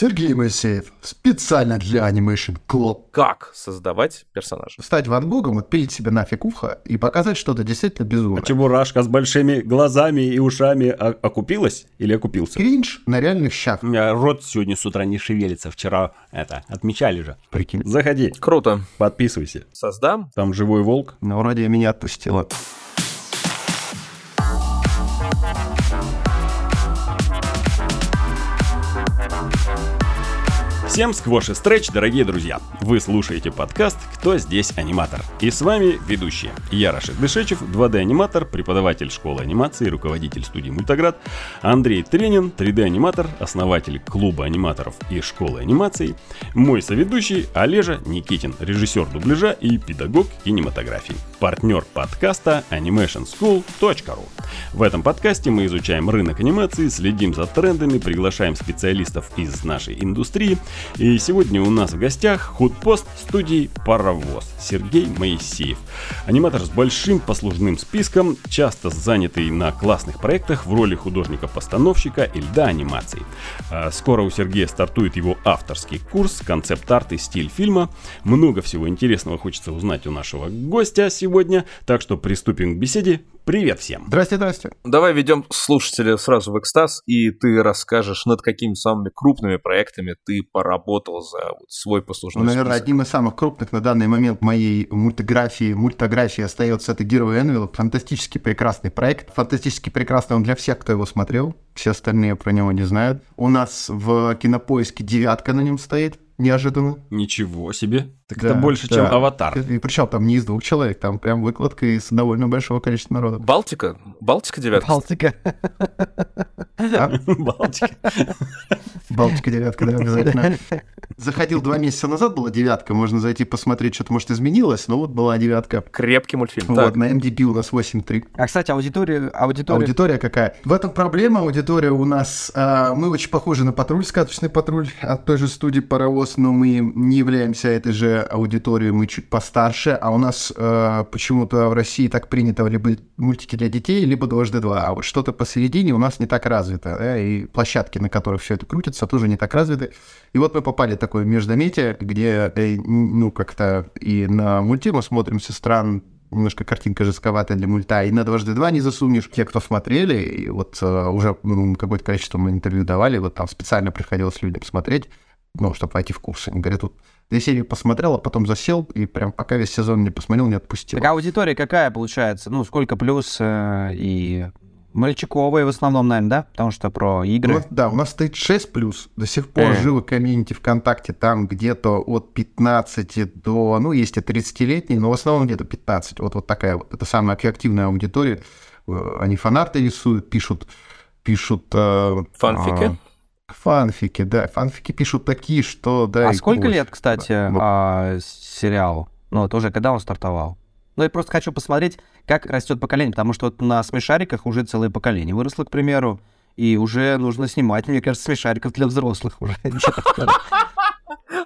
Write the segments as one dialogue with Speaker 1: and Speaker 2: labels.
Speaker 1: Сергей Моисеев. Специально для Animation Club.
Speaker 2: Как создавать персонажа?
Speaker 1: Стать Ван Гогом, отпилить себе нафиг ухо и показать что-то действительно безумное.
Speaker 3: А Чебурашка с большими глазами и ушами о- окупилась или окупился?
Speaker 1: Кринж на реальных щах.
Speaker 3: У меня рот сегодня с утра не шевелится. Вчера это, отмечали же.
Speaker 1: Прикинь.
Speaker 3: Заходи,
Speaker 2: Круто.
Speaker 3: подписывайся.
Speaker 2: Создам.
Speaker 3: Там живой волк.
Speaker 1: Ну, вроде меня отпустило.
Speaker 3: Всем сквош и стретч, дорогие друзья! Вы слушаете подкаст «Кто здесь аниматор?» И с вами ведущие. Я Рашид Дышечев, 2D-аниматор, преподаватель школы анимации, руководитель студии «Мультаград», Андрей Тренин, 3D-аниматор, основатель клуба аниматоров и школы анимации, мой соведущий Олежа Никитин, режиссер дубляжа и педагог кинематографии, партнер подкаста animationschool.ru. В этом подкасте мы изучаем рынок анимации, следим за трендами, приглашаем специалистов из нашей индустрии. И сегодня у нас в гостях худпост студии «Паровоз» Сергей Моисеев. Аниматор с большим послужным списком, часто занятый на классных проектах в роли художника-постановщика и льда анимаций. А Скоро у Сергея стартует его авторский курс «Концепт-арт и стиль фильма». Много всего интересного хочется узнать у нашего гостя сегодня, так что приступим к беседе. Привет всем!
Speaker 1: Здрасте, здрасте.
Speaker 2: Давай ведем слушателя сразу в экстаз, и ты расскажешь, над какими самыми крупными проектами ты поработал за вот свой послужной
Speaker 1: Ну, наверное,
Speaker 2: список.
Speaker 1: одним из самых крупных на данный момент моей мультиграфии, мультографии остается это Герой Энвилл. Фантастически прекрасный проект. Фантастически прекрасный он для всех, кто его смотрел. Все остальные про него не знают. У нас в кинопоиске девятка на нем стоит. Неожиданно.
Speaker 3: Ничего себе! Так
Speaker 1: Да,
Speaker 3: это больше,
Speaker 1: да.
Speaker 3: чем аватар.
Speaker 1: И причем там не из двух человек, там прям выкладка из довольно большого количества народа.
Speaker 2: Балтика? Балтика девятка?
Speaker 1: Балтика. А?
Speaker 3: Балтика.
Speaker 1: Балтика девятка, да, обязательно. Заходил два месяца назад, была девятка, можно зайти посмотреть, что-то, может, изменилось, но вот была девятка.
Speaker 2: Крепкий мультфильм.
Speaker 1: Вот, на MDB у нас 8.3.
Speaker 4: А, кстати, аудитория... Аудитория...
Speaker 1: Аудитория какая? В этом проблема. Аудитория у нас... а, мы очень похожи на патруль, сказочный патруль от той же студии «Паровоз», но мы не являемся этой же аудиторией, мы чуть постарше, а у нас а, почему-то в России так принято либо мультики для детей, либо дважды два, а вот что-то посередине у нас не так развито, да, и площадки, на которых все это крутится, тоже не так развиты. И вот мы попали в такое междометие, где, э, ну, как-то и на мульти мы смотрим со стран немножко картинка жестковатая для мульта, и на дважды два не засунешь. Те, кто смотрели, и вот э, уже ну, какое-то количество мы интервью давали, вот там специально приходилось людям смотреть, ну, чтобы войти в курс. Они говорят, тут две серии посмотрел, а потом засел, и прям пока весь сезон не посмотрел, не отпустил.
Speaker 4: Так аудитория какая получается? Ну, сколько плюс э, и... Мальчиковые в основном, наверное, да? Потому что про игры.
Speaker 1: нас- да, у нас стоит 6 плюс. До сих пор
Speaker 4: Э.
Speaker 1: живо комьюнити ВКонтакте, там где-то от 15 до, ну, есть и 30-летние, но в основном где-то 15. Вот, вот такая вот, это самая активная аудитория. Э, Они фанарты рисуют, пишут, пишут... э,
Speaker 2: Фанфики?
Speaker 1: Фанфики, да. Фанфики пишут такие, что... Да,
Speaker 4: а сколько лет, кстати,
Speaker 1: Да.
Speaker 4: а, сериалу? Ну, вот уже когда он стартовал? Ну, я просто хочу посмотреть, как растет поколение, потому что вот на смешариках уже целое поколение выросло, к примеру, и уже нужно снимать, мне кажется, смешариков для взрослых уже.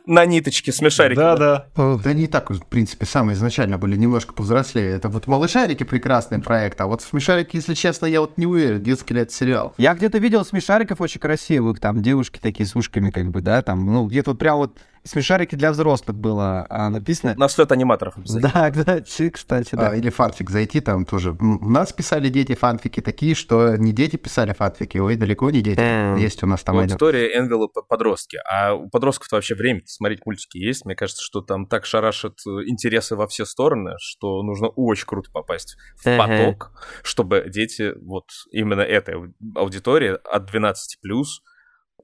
Speaker 2: На ниточке смешарики.
Speaker 3: Да-да.
Speaker 1: Э, Да не так, в принципе, самые изначально были немножко повзрослее. Это вот «Малышарики» прекрасный проект, а вот «Смешарики», если честно, я вот не уверен, детский ли это сериал.
Speaker 4: Я где-то видел смешариков очень красивых, там девушки такие с ушками, как бы, да, там, ну, где-то вот прям вот смешарики для взрослых было а, написано.
Speaker 2: На слет аниматоров.
Speaker 4: Да, кстати, кстати, да.
Speaker 1: А, или фанфик зайти там тоже. У нас писали дети фанфики такие, что не дети писали фанфики, ой, далеко не дети.
Speaker 4: Эм.
Speaker 1: Есть у нас там один.
Speaker 2: Аудитория Энвилла по- подростки. А у подростков вообще время смотреть мультики есть. Мне кажется, что там так шарашат э, интересы во все стороны, что нужно очень круто попасть в поток, чтобы дети, вот именно этой ау- аудитории от 12 плюс,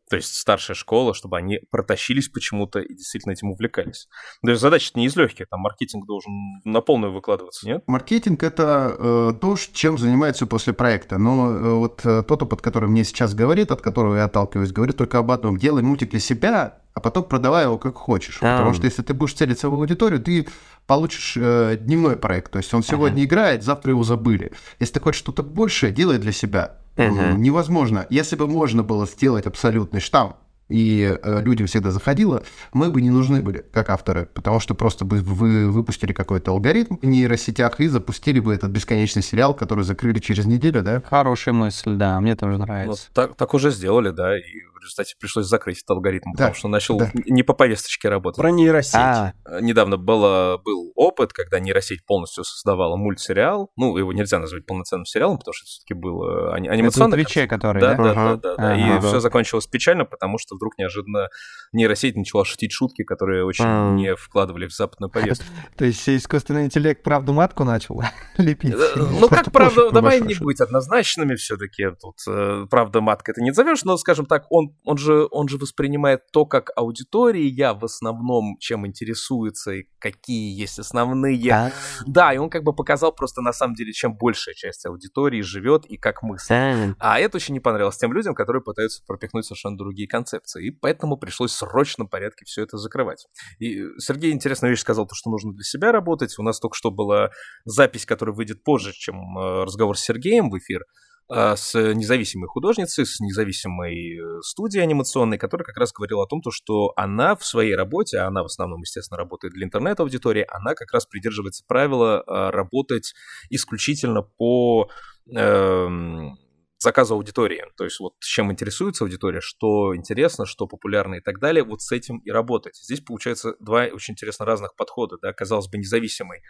Speaker 2: то есть старшая школа, чтобы они протащились почему-то и действительно этим увлекались. То есть задача не из легких, там маркетинг должен на полную выкладываться, нет?
Speaker 1: Маркетинг это э, то, чем занимаются после проекта. Но э, вот э, тот опыт, который мне сейчас говорит, от которого я отталкиваюсь, говорит только об одном. Делай мультик для себя, а потом продавай его как хочешь.
Speaker 4: А.
Speaker 1: Потому что если ты будешь целиться в аудиторию, ты получишь э, дневной проект. То есть он сегодня играет, завтра его забыли. Если ты хочешь что-то большее, делай для себя. М, Невозможно. Если бы можно было сделать абсолютный штамп, и э, людям всегда заходило, мы бы не нужны были как авторы, потому что просто бы вы выпустили какой-то алгоритм в нейросетях и запустили бы этот бесконечный сериал, который закрыли через неделю, да?
Speaker 4: Хорошая мысль, да, мне тоже
Speaker 2: Ну,
Speaker 4: нравится.
Speaker 2: так, так уже сделали, да, и в результате пришлось закрыть этот алгоритм,
Speaker 1: Да,
Speaker 2: потому что он начал
Speaker 1: да.
Speaker 2: не по повесточке работать.
Speaker 3: Про нейросеть.
Speaker 4: А,
Speaker 2: Недавно было, был опыт, когда нейросеть полностью создавала мультсериал. Ну, его нельзя назвать полноценным сериалом, потому что это все-таки был э, ани-
Speaker 4: это на
Speaker 2: анимационный
Speaker 4: Твиче, который,
Speaker 2: да,
Speaker 4: да?
Speaker 2: да, да, да, да. И все закончилось печально, потому что вдруг неожиданно нейросеть начала шутить шутки, которые очень
Speaker 4: А.
Speaker 2: не вкладывали в западную повестку.
Speaker 4: То есть искусственный интеллект правду матку начал лепить?
Speaker 2: Э, Ну, как правда, давай не быть однозначными все-таки. Тут, э, правда, матка это не назовешь, но, скажем так, он, он, же, он же воспринимает то, как аудитория в основном чем интересуется и какие есть основные
Speaker 4: А,
Speaker 2: Да, и он как бы показал просто на самом деле, чем большая часть аудитории живет и как мыслит.
Speaker 4: да.
Speaker 2: А это очень не понравилось тем людям, которые пытаются пропихнуть совершенно другие концепции. И поэтому пришлось в срочном порядке все это закрывать. И Сергей интересную вещь сказал, то, что нужно для себя работать. У нас только что была запись, которая выйдет позже, чем э, разговор с Сергеем в эфир э, с независимой художницей, с независимой э, студией анимационной, которая как раз говорила о том, то, что она в своей работе, а она в основном, естественно, работает для интернет-аудитории, она как раз придерживается правила э, работать исключительно по эм, заказу аудитории. То есть вот чем интересуется аудитория, что интересно, что популярно и так далее, вот с этим и работать. Здесь получается два очень интересно разных подхода. Да? Казалось бы, независимый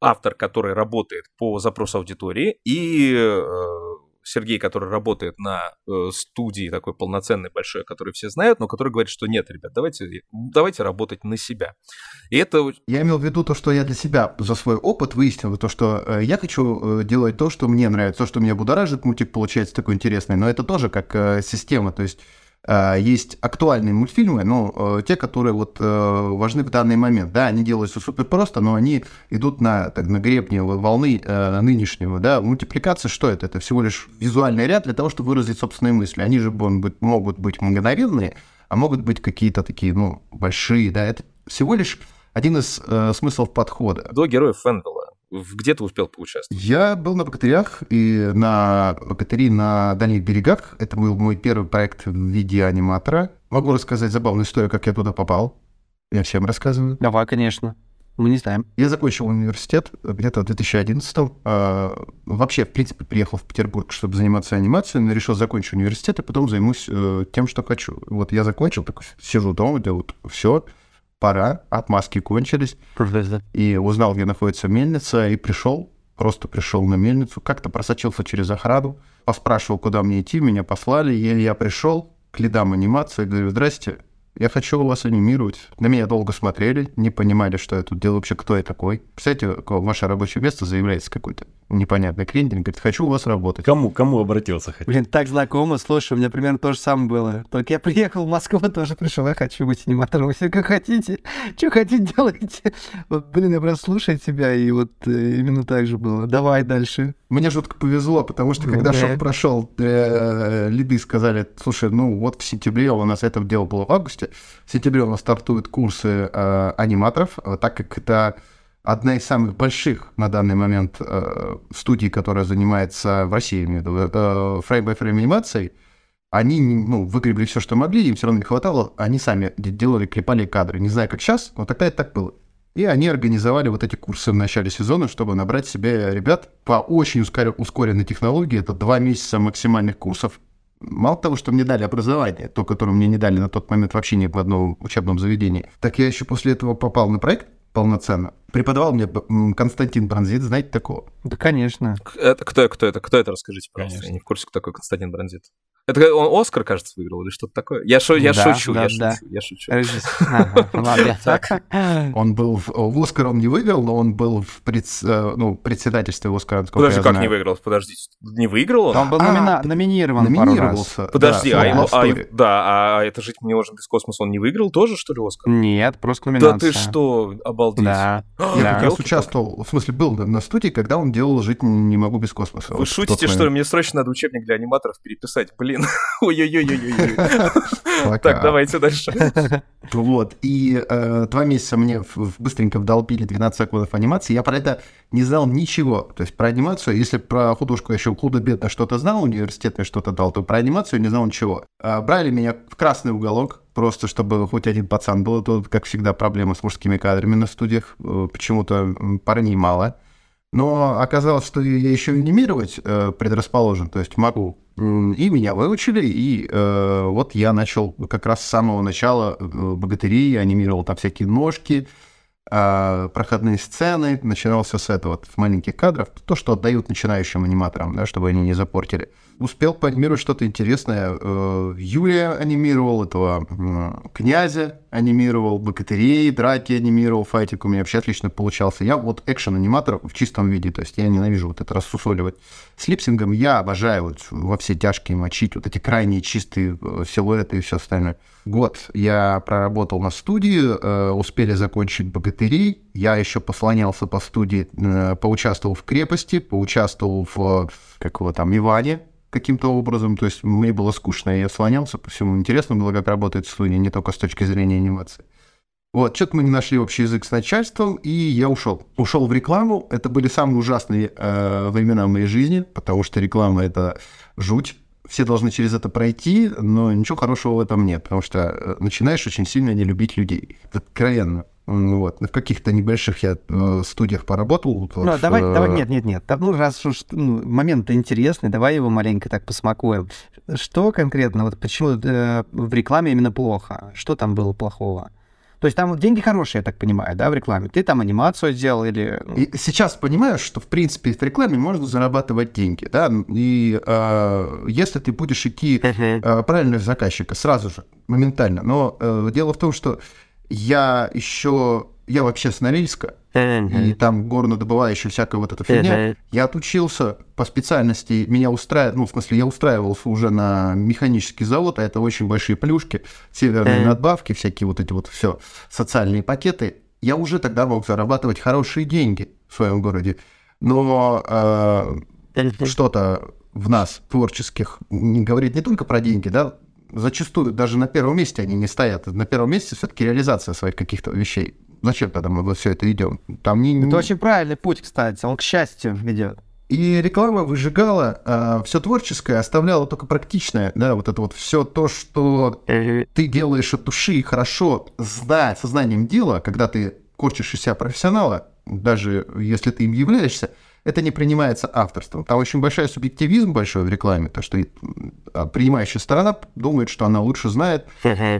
Speaker 2: автор, который работает по запросу аудитории, и э, Сергей, который работает на э, студии такой полноценной, большой, которую все знают, но который говорит, что нет, ребят, давайте, давайте работать на себя. И это
Speaker 1: Я имел в виду то, что я для себя за свой опыт выяснил, то, что э, я хочу э, делать то, что мне нравится, то, что меня будоражит, мультик получается такой интересный, но это тоже как э, система, то есть есть актуальные мультфильмы, но э, те, которые вот э, важны в данный момент, да, они делаются супер просто, но они идут на, так, на гребне волны э, нынешнего, да, мультипликация, что это? Это всего лишь визуальный ряд для того, чтобы выразить собственные мысли, они же могут быть мгновенные, а могут быть какие-то такие, ну, большие, да, это всего лишь один из э, смыслов подхода.
Speaker 2: до героев Фэнвелла. Где ты успел поучаствовать?
Speaker 1: Я был на богатырях и на богатыри на дальних берегах. Это был мой первый проект в виде аниматора. Могу рассказать забавную историю, как я туда попал. Я всем рассказываю.
Speaker 4: Давай, конечно. Мы не знаем.
Speaker 1: Я закончил университет где-то в 2011 а, Вообще, в принципе, приехал в Петербург, чтобы заниматься анимацией, но решил закончить университет, и потом займусь э, тем, что хочу. Вот я закончил, такой сижу дома, делаю все, пора, отмазки кончились. и узнал, где находится мельница, и пришел, просто пришел на мельницу, как-то просочился через охрану, поспрашивал, куда мне идти, меня послали, и я пришел к лидам анимации, говорю, здрасте, я хочу вас анимировать. На меня долго смотрели, не понимали, что я тут делаю, вообще кто я такой. Кстати, ваше рабочее место заявляется какой-то непонятный клиент, говорит, хочу у вас работать.
Speaker 3: Кому, кому обратился хоть?
Speaker 4: Блин, так знакомо. Слушай, у меня примерно то же самое было. Только я приехал в Москву, тоже пришел. Я хочу быть аниматором. Вы все как хотите. Что хотите, делайте. Вот, блин, я просто слушаю тебя, и вот э, именно так же было. Давай дальше.
Speaker 1: Мне жутко повезло, потому что когда
Speaker 4: Да.
Speaker 1: шок прошел, э, лиды сказали, слушай, ну вот в сентябре у нас это дело было в августе, в сентябре у нас стартуют курсы э, аниматоров, так как это одна из самых больших на данный момент э, студий, которая занимается в России, э, frame-by-frame анимацией, они ну, выгребли все, что могли, им все равно не хватало, они сами де- делали, клепали кадры. Не знаю, как сейчас, но тогда это так было. И они организовали вот эти курсы в начале сезона, чтобы набрать себе ребят по очень ускоря- ускоренной технологии. Это два месяца максимальных курсов. Мало того, что мне дали образование, то, которое мне не дали на тот момент вообще ни в одном учебном заведении, так я еще после этого попал на проект полноценно. Преподавал мне Константин Бронзит, знаете такого?
Speaker 4: Да, конечно.
Speaker 2: Это, кто, кто это? Кто это? Расскажите, пожалуйста.
Speaker 3: Конечно.
Speaker 2: Я не в курсе, кто такой Константин Бронзит. Это он Оскар, кажется, выиграл или что-то такое? Я, шу- я
Speaker 4: Да,
Speaker 2: шучу,
Speaker 4: да,
Speaker 2: я
Speaker 4: да.
Speaker 2: шучу, я шучу.
Speaker 4: Ага, ладно.
Speaker 1: Он был в, в Оскар он не выиграл, но он был в предс- э, ну, председательстве Оскара,
Speaker 2: Подожди, как
Speaker 1: знаю.
Speaker 2: не выиграл? Подожди, не выиграл он?
Speaker 4: Он был
Speaker 1: А,
Speaker 4: номина- номинирован пару раз.
Speaker 2: Подожди,
Speaker 1: да,
Speaker 2: а,
Speaker 1: Love
Speaker 2: а, да, а это жить мне можно без космоса, он не выиграл тоже, что ли, Оскар?
Speaker 4: Нет, просто
Speaker 2: Да
Speaker 4: номинация.
Speaker 2: ты что, обалдеть.
Speaker 4: Да.
Speaker 1: Я
Speaker 4: Да.
Speaker 1: как раз участвовал, в смысле, был на- студии, когда он делал «Жить не могу без космоса».
Speaker 2: Вы
Speaker 1: Вот
Speaker 2: шутите, что ли? Мне срочно надо учебник для аниматоров переписать. Блин. Ой-ой-ой-ой-ой. Так, давайте дальше.
Speaker 1: Вот, и э, два месяца мне быстренько вдолбили 12 законов анимации, я про это не знал ничего. То есть про анимацию, если про художку я еще худо-бедно что-то знал, университет мне что-то дал, то про анимацию не знал ничего. А, брали меня в красный уголок, просто чтобы хоть один пацан был, то, как всегда, проблема с мужскими кадрами на студиях, э, почему-то парней мало. Но оказалось, что я еще анимировать э, предрасположен, то есть могу И меня выучили, и э, вот я начал как раз с самого начала э, богатырей, анимировал там всякие ножки, а, проходные сцены, начинал все с этого, вот, маленьких кадров, то, что отдают начинающим аниматорам, да, чтобы они не запортили. Успел поанимировать что-то интересное. Э, Юлия анимировал этого князя, анимировал богатырей, драки анимировал, файтик у меня вообще отлично получался. Я вот экшен-аниматор в чистом виде, то есть я ненавижу вот это рассусоливать. С липсингом я обожаю вот во все тяжкие мочить, вот эти крайние чистые э, силуэты и все остальное. Год я проработал на студии, э, успели закончить «Богатырей». Я еще послонялся по студии, поучаствовал в «Крепости», поучаствовал в, как его там, «Иване», каким-то образом, то есть мне было скучно, я слонялся по всему. Интересно было, как работает студия, не только с точки зрения анимации. Вот, что-то мы не нашли общий язык с начальством, и я ушел. Ушел в рекламу. Это были самые ужасные э, времена в моей жизни, потому что реклама это жуть. Все должны через это пройти, но ничего хорошего в этом нет, потому что э, начинаешь очень сильно не любить людей. Откровенно. М, Вот. В каких-то небольших я э, студиях поработал. вот,
Speaker 4: Ну,
Speaker 1: в,
Speaker 4: давай,
Speaker 1: э,
Speaker 4: давай, нет, нет, нет. Да, Ну, раз уж ну, момент интересный, давай его маленько так посмакуем. Что конкретно, вот почему э, в рекламе именно плохо? Что там было плохого? То есть там деньги хорошие, я так понимаю, да, в рекламе? Ты там анимацию сделал или... ну,
Speaker 1: И сейчас понимаешь, что, в принципе, в рекламе можно зарабатывать деньги, да, и э, если ты будешь идти э, правильного заказчика сразу же, моментально. Но э, дело в том, что я еще, я вообще с Норильска, и там горнодобывающая всякая вот эта фигня. Я отучился по специальности, меня устраивает, ну, в смысле, я устраивался уже на механический завод, а это очень большие плюшки, северные надбавки, всякие вот эти вот все социальные пакеты. Я уже тогда мог зарабатывать хорошие деньги в своем городе. Но э, что-то в нас, творческих, не говорит не только про деньги, да, зачастую даже на первом месте они не стоят. На первом месте все-таки реализация своих каких-то вещей. Зачем тогда мы все это идем? Там не,
Speaker 4: Это очень правильный путь, кстати, он к счастью ведет.
Speaker 1: и реклама выжигала все творческое, оставляла только практичное, да, вот это вот все то, что ты делаешь от души и хорошо, зная сознанием дела, когда ты корчишь из себя профессионала, даже если ты им являешься, это не принимается авторством. Там очень большой субъективизм большой в рекламе, то, что а, принимающая сторона думает, что она лучше знает,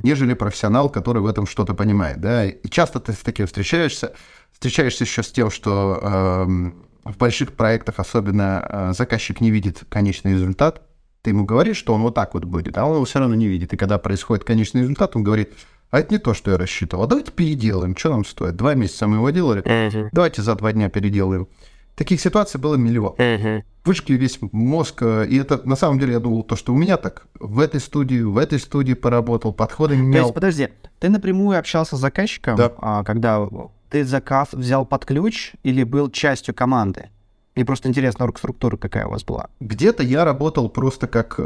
Speaker 1: нежели профессионал, который в этом что-то понимает. Да? И часто ты с таким встречаешься, встречаешься еще с тем, что эм, в больших проектах особенно э, заказчик не видит конечный результат. Ты ему говоришь, что он вот так вот будет, а он его все равно не видит. И когда происходит конечный результат, он говорит, а это не то, что я рассчитывал. А давайте переделаем, что нам стоит. Два месяца мы его делали, давайте за два дня переделаем. Таких ситуаций было миллион. Вышки весь мозг, э, и это на самом деле я думал, то, что у меня так в этой студии, в этой студии поработал, подходы
Speaker 4: То
Speaker 1: менял.
Speaker 4: есть, подожди, ты напрямую общался с заказчиком,
Speaker 1: Да.
Speaker 4: а, когда ты заказ взял под ключ или был частью команды? Мне просто интересно, оргструктура какая у вас была.
Speaker 1: Где-то я работал просто как э,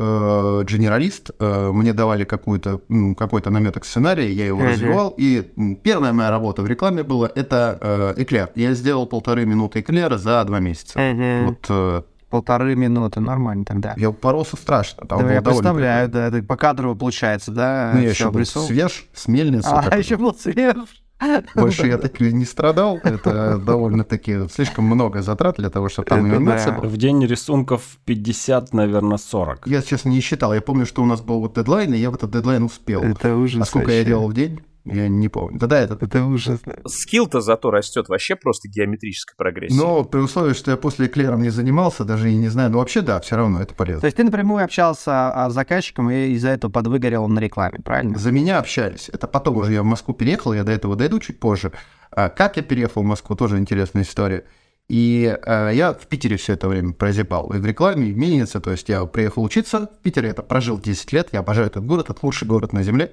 Speaker 1: генералист. Э, мне давали какую-то, м, какой-то наметок сценария, я его
Speaker 4: Мгм.
Speaker 1: развивал. И первая моя работа в рекламе была это э, эклер. Я сделал полторы минуты эклера за два месяца. Вот э,
Speaker 4: Полторы минуты, нормально тогда.
Speaker 1: я упоролся страшно. Там
Speaker 4: Да, я представляю, да, это по кадрово получается, да?
Speaker 1: Ну, я еще был
Speaker 4: обрисовывал.
Speaker 1: свеж, с мельницы.
Speaker 4: А,
Speaker 1: такой.
Speaker 4: еще был свеж.
Speaker 1: Больше я так не страдал. Это довольно-таки слишком много затрат для того, чтобы там анимация была.
Speaker 3: В день рисунков 50, наверное, 40.
Speaker 1: Я, честно, не считал. Я помню, что у нас был вот дедлайн, и я в этот дедлайн успел.
Speaker 4: Это ужас.
Speaker 1: А сколько я делал в день, я не помню. Да-да, это...
Speaker 4: Это ужасно.
Speaker 2: Скилл-то зато растет вообще просто геометрической прогрессией.
Speaker 1: Но при условии, что я после эклером не занимался, даже и не знаю, но вообще да, все равно это
Speaker 4: То
Speaker 1: полезно.
Speaker 4: есть ты напрямую общался а, с заказчиком и из-за этого подвыгорел на рекламе, правильно?
Speaker 1: За меня общались. Это потом уже я в Москву переехал, я до этого дойду чуть позже. А как я переехал в Москву, тоже интересная история. И э, я в Питере все это время прозябал. И в рекламе, и в мельнице. То есть я приехал учиться в Питере, это прожил 10 лет. Я обожаю этот город, это лучший город на земле.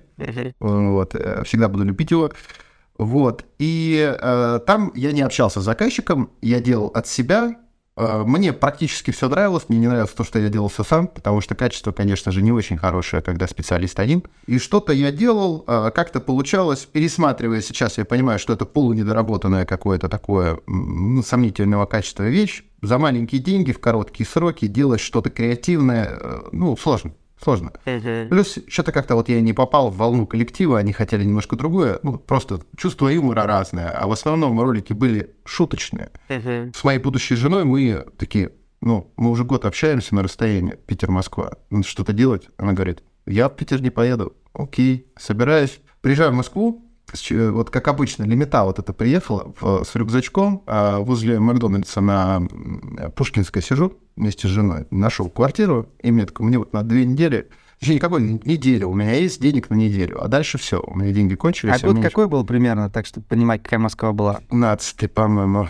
Speaker 1: Вот, э, всегда буду любить его. Вот, и э, там я не общался с заказчиком, я делал от себя. Э, мне практически все нравилось, мне не нравилось то, что я делал все сам, потому что качество, конечно же, не очень хорошее, когда специалист один. И что-то я делал, э, как-то получалось, пересматривая сейчас, я понимаю, что это полунедоработанное какое-то такое ну, сомнительного качества вещь. За маленькие деньги в короткие сроки делать что-то креативное, э, ну, сложно, сложно. Плюс что-то как-то вот я не попал в волну коллектива, они хотели немножко другое. Ну, просто чувство юмора разное. А в основном ролики были шуточные. С моей будущей женой мы такие, ну, мы уже год общаемся на расстоянии, Питер-Москва, надо что-то делать. Она говорит, я в Питер не поеду. Окей, собираюсь. Приезжаю в Москву, вот как обычно, лимита вот это приехала с рюкзачком, а возле Макдональдса на Пушкинской сижу вместе с женой, нашел квартиру, и мне такой, мне вот на две недели еще никакой недели, у меня есть денег на неделю, а дальше все, у меня деньги кончились.
Speaker 4: А год какой был примерно, так чтобы понимать, какая Москва была?
Speaker 1: 15 по-моему.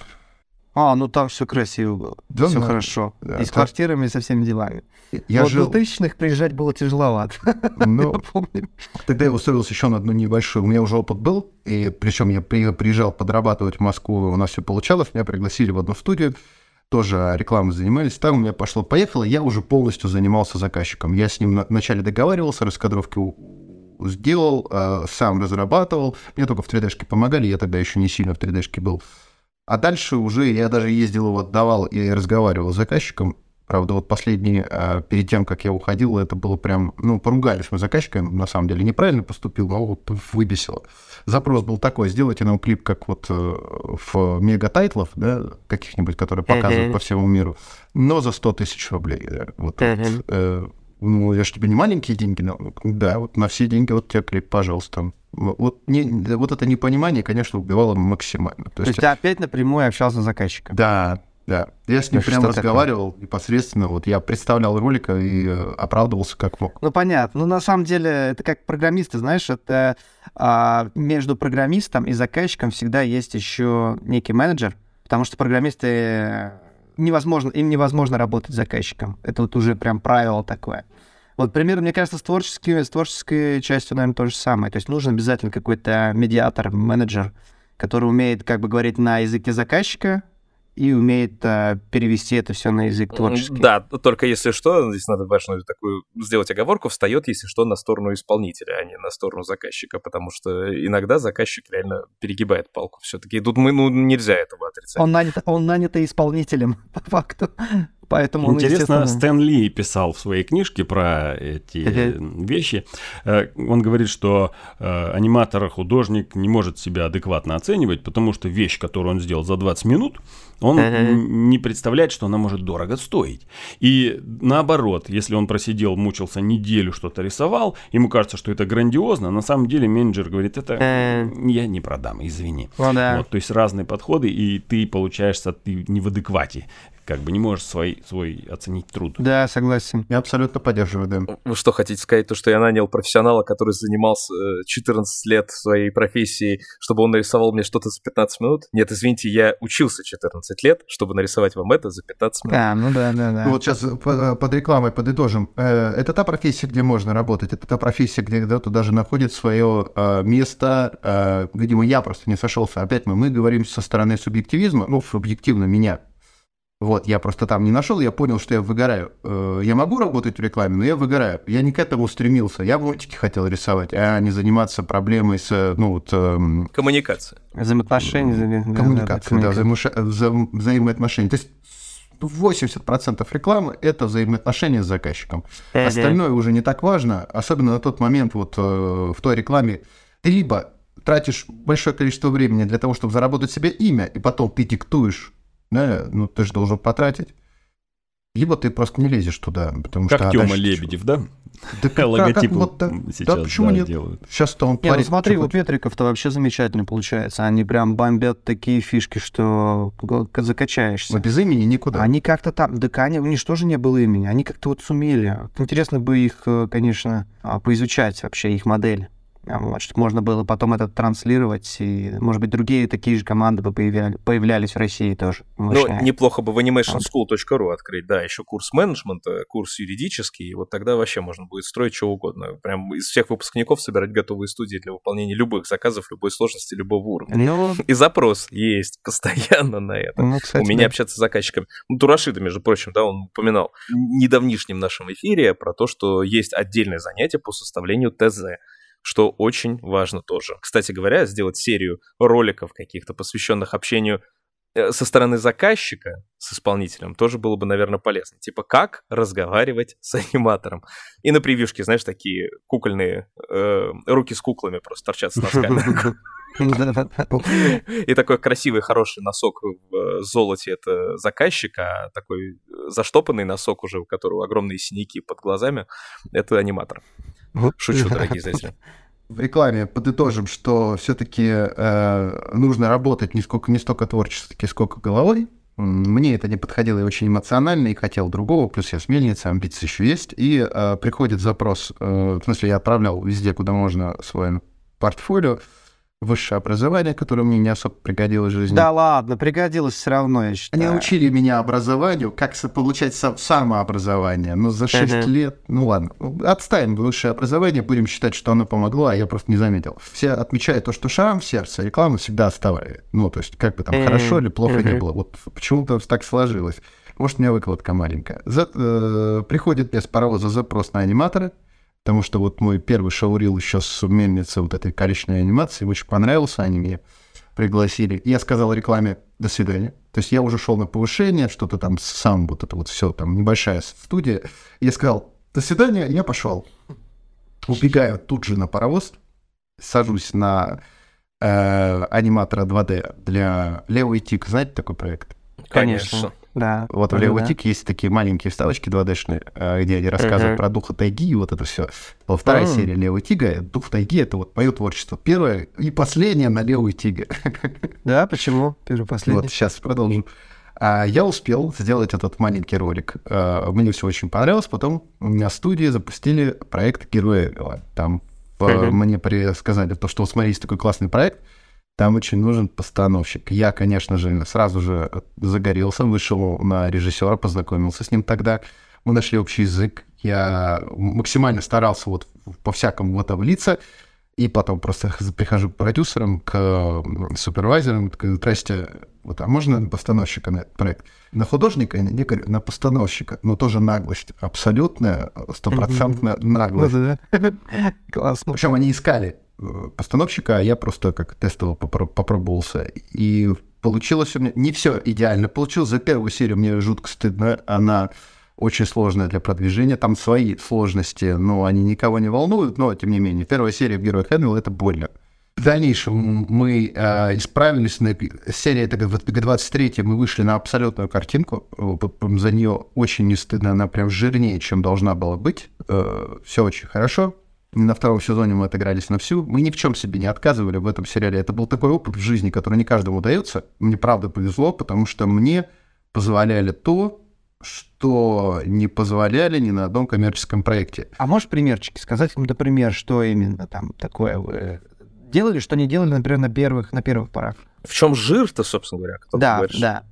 Speaker 4: А, ну там все красиво было. Да, все ну, хорошо. Да, и с так... квартирами, и со всеми делами. Я вот жил... 2000-х приезжать было тяжеловато.
Speaker 1: Ну, тогда я устроился еще на одну небольшую. У меня уже опыт был, и причем я приезжал подрабатывать в Москву, у нас все получалось, меня пригласили в одну студию, тоже рекламой занимались. Там у меня пошло-поехало, я уже полностью занимался заказчиком. Я с ним вначале договаривался, раскадровки сделал, а, сам разрабатывал. Мне только в 3D-шке помогали, я тогда еще не сильно в 3D-шке был. А дальше уже я даже ездил его отдавал и разговаривал с заказчиком. Правда, вот последний, а, перед тем, как я уходил, это было прям, ну, поругались мы с заказчиком, на самом деле, неправильно поступил, но вот выбесило. Запрос был такой, сделайте нам клип, как вот э, в мега-тайтлов, да, каких-нибудь, которые показывают по всему миру, но за 100 тысяч рублей. Да, вот, вот, э, ну, я же тебе не маленькие деньги, но, да, вот на все деньги вот тебе клип, пожалуйста. Вот, не, вот это непонимание, конечно, убивало максимально.
Speaker 4: То, То есть, ты опять напрямую общался с заказчиком?
Speaker 1: Да, да. Я с ним прям разговаривал такое? непосредственно. Вот я представлял ролика и э, оправдывался как мог.
Speaker 4: Ну, понятно. Ну, на самом деле, это как программисты, знаешь, это а, между программистом и заказчиком всегда есть еще некий менеджер, потому что программисты невозможно, им невозможно работать с заказчиком. Это вот уже прям правило такое. Вот примерно, мне кажется, с, творческой, с творческой частью, наверное, то же самое. То есть нужен обязательно какой-то медиатор, менеджер, который умеет как бы говорить на языке заказчика, и умеет а, перевести это все на язык творческий.
Speaker 2: Да, только если что, здесь надо важную такую сделать оговорку, встает, если что, на сторону исполнителя, а не на сторону заказчика, потому что иногда заказчик реально перегибает палку все-таки. И тут мы, ну, нельзя этого отрицать.
Speaker 4: Он нанят, он нанятый исполнителем, по факту. Поэтому
Speaker 3: Интересно, Стэн Ли писал в своей книжке про эти вещи. Э, он говорит, что э, аниматор, художник не может себя адекватно оценивать, потому что вещь, которую он сделал за 20 минут, он не представляет, что она может дорого стоить. И наоборот, если он просидел, мучился неделю, что-то рисовал, ему кажется, что это грандиозно, на самом деле менеджер говорит, это я не продам, извини.
Speaker 4: Ну, да.
Speaker 3: вот, то есть разные подходы, и ты получаешься ты не в адеквате как бы не можешь свой, свой оценить труд.
Speaker 4: Да, согласен.
Speaker 1: Я абсолютно поддерживаю, да.
Speaker 2: Вы что, хотите сказать, то, что я нанял профессионала, который занимался 14 э, лет своей профессией, чтобы он нарисовал мне что-то за 15 минут? Нет, извините, я учился 14 лет, чтобы нарисовать вам это за 15 минут.
Speaker 4: А, ну да, да, да.
Speaker 1: Вот сейчас под рекламой подытожим. Э, это та профессия, где можно работать, это та профессия, где кто-то даже находит свое э, место. Видимо, я просто не сошелся. Опять мы, мы говорим со стороны субъективизма, ну, субъективно меня, вот, я просто там не нашел, я понял, что я выгораю. Э, я могу работать в рекламе, но я выгораю. Я не к этому стремился. Я мультики хотел рисовать, а не заниматься проблемой с, ну, вот... Эм...
Speaker 2: Коммуникация.
Speaker 4: Взаимоотношения.
Speaker 1: Коммуникация, да, да вза... взаимоотношения. То есть 80% рекламы – это взаимоотношения с заказчиком. Остальное уже не так важно, особенно на тот момент вот э, в той рекламе. Ты либо тратишь большое количество времени для того, чтобы заработать себе имя, и потом ты диктуешь да, ну ты же должен потратить. Либо ты просто не лезешь туда, потому
Speaker 3: как
Speaker 1: что...
Speaker 3: Как Тёма Лебедев, да?
Speaker 1: Да как, Логотипы вот, да, сейчас, да, почему да, нет? Делают. Сейчас-то он
Speaker 4: не, ну смотри, у Петриков-то вообще замечательно получается. Они прям бомбят такие фишки, что закачаешься.
Speaker 1: Но без имени никуда.
Speaker 4: Они как-то там... Да, они, у них тоже не было имени. Они как-то вот сумели. Интересно бы их, э, конечно, а, поизучать вообще, их модель. Вот, чтобы можно было потом это транслировать, и, может быть, другие такие же команды бы появляли, появлялись в России тоже.
Speaker 2: Ну, неплохо бы в animationschool.ru открыть, да, еще курс менеджмента, курс юридический, и вот тогда вообще можно будет строить что угодно. Прям из всех выпускников собирать готовые студии для выполнения любых заказов, любой сложности, любого уровня. Ну... И запрос есть постоянно на это. Ну, кстати, У меня да. общаться с заказчиками. Ну, Турашида, между прочим, да, он упоминал в недавнишнем нашем эфире про то, что есть отдельное занятие по составлению ТЗ что очень важно тоже. Кстати говоря, сделать серию роликов каких-то, посвященных общению э, со стороны заказчика с исполнителем тоже было бы, наверное, полезно. Типа, как разговаривать с аниматором. И на превьюшке, знаешь, такие кукольные э, руки с куклами просто торчат с носками. И такой красивый, хороший носок в э, золоте это заказчик, а такой заштопанный носок уже, у которого огромные синяки под глазами, это аниматор. Шучу, дорогие зрители.
Speaker 1: В рекламе подытожим, что все-таки э, нужно работать не, сколько, не столько творчески, сколько головой. Мне это не подходило и очень эмоционально, и хотел другого, плюс я с мельницы, амбиции еще есть. И э, приходит запрос, э, в смысле, я отправлял везде, куда можно свое портфолио, высшее образование, которое мне не особо пригодилось в жизни.
Speaker 4: Да ладно, пригодилось все равно, я считаю.
Speaker 1: Они учили меня образованию, как получать самообразование. Но за 6 uh-huh. лет, ну ладно, отставим высшее образование, будем считать, что оно помогло, а я просто не заметил. Все отмечают то, что шрам в сердце, реклама всегда оставляет. Ну, то есть, как бы там uh-huh. хорошо или плохо uh-huh. не было. Вот почему-то так сложилось. Может, у меня выкладка маленькая. За, э, приходит без паровоза запрос на аниматора, Потому что вот мой первый шоурил еще с мельницы вот этой количественной анимации, очень понравился, они меня пригласили. Я сказал рекламе «до свидания». То есть я уже шел на повышение, что-то там сам, вот это вот все, там небольшая студия. Я сказал «до свидания», я пошел. Убегаю тут же на паровоз, сажусь на э, аниматора 2D для Лео Тик. Знаете такой проект?
Speaker 2: Конечно.
Speaker 4: Да.
Speaker 1: Вот в Левотик да. есть такие маленькие вставочки 2D-шные, э, где они рассказывают uh-huh. про духа тайги и вот это все. Вторая uh-huh. серия Левого Тига, дух тайги, это вот мое творчество. Первое и последнее на Левой Тиге.
Speaker 4: Да, почему? Первый, последний.
Speaker 1: Вот, сейчас продолжим. А я успел сделать этот маленький ролик. А, мне все очень понравилось. Потом у меня в студии запустили проект Героя. Там uh-huh. мне сказали, то, что, вот смотри, есть такой классный проект, там очень нужен постановщик. Я, конечно же, сразу же загорелся, вышел на режиссера, познакомился с ним тогда. Мы нашли общий язык. Я максимально старался вот по-всякому вот влиться. И потом просто прихожу к продюсерам, к супервайзерам, говорю, здрасте, вот, а можно на постановщика на этот проект? На художника я не говорю, на постановщика, но тоже наглость, абсолютная, стопроцентная наглость. Классно. Причем они искали постановщика, а я просто как тестово попробовался. И получилось у меня... Не все идеально получилось. За первую серию мне жутко стыдно. Она очень сложная для продвижения. Там свои сложности, но они никого не волнуют. Но, тем не менее, первая серия в Героях Энвилл — это больно. В дальнейшем мы э, исправились на серии это Г-23, мы вышли на абсолютную картинку. За нее очень не стыдно, она прям жирнее, чем должна была быть. Э, все очень хорошо. На втором сезоне мы отыгрались на всю. Мы ни в чем себе не отказывали в этом сериале. Это был такой опыт в жизни, который не каждому дается. Мне правда повезло, потому что мне позволяли то, что не позволяли ни на одном коммерческом проекте.
Speaker 4: А можешь примерчики сказать, например, что именно там такое вы делали, что не делали, например, на первых, на первых порах?
Speaker 2: В чем жир-то, собственно говоря?
Speaker 4: Да, да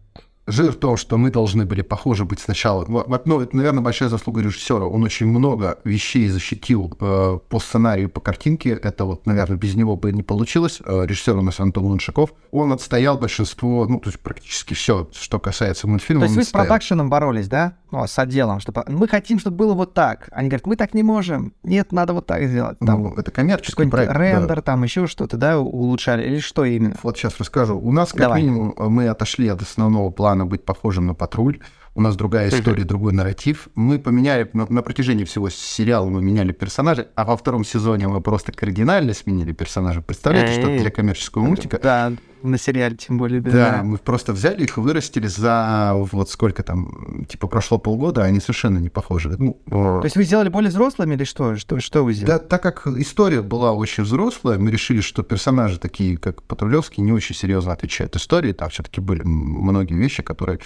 Speaker 1: жир в том, что мы должны были похожи быть сначала. Ну, это, наверное, большая заслуга режиссера. Он очень много вещей защитил э, по сценарию, по картинке. Это вот, наверное, без него бы не получилось. Э, режиссер у нас Антон Луншаков. Он отстоял большинство, ну, то есть практически все, что касается мультфильма.
Speaker 4: То есть вы отстоял. с продакшеном боролись, да? Ну, с отделом, чтобы мы хотим, чтобы было вот так. Они говорят, мы так не можем. Нет, надо вот так сделать.
Speaker 1: Там ну, это коммерческий проект.
Speaker 4: Рендер, да. там еще что-то, да, улучшали. Или что именно?
Speaker 1: Вот сейчас расскажу. У нас, как Давай. минимум, мы отошли от основного плана быть похожим на патруль у нас другая история, другой нарратив. Мы поменяли, на, на протяжении всего сериала мы меняли персонажей, а во втором сезоне мы просто кардинально сменили персонажей. Представляете, что для коммерческого мультика?
Speaker 4: Да, на сериале тем более.
Speaker 1: Да, да, мы просто взяли их, вырастили за вот сколько там, типа прошло полгода, они совершенно не похожи. Ну,
Speaker 4: То есть вы сделали более взрослыми или что? Что, что вы сделали?
Speaker 1: Да, так как история была очень взрослая, мы решили, что персонажи такие, как Патрулевский, не очень серьезно отвечают истории. Там все-таки были многие вещи, которые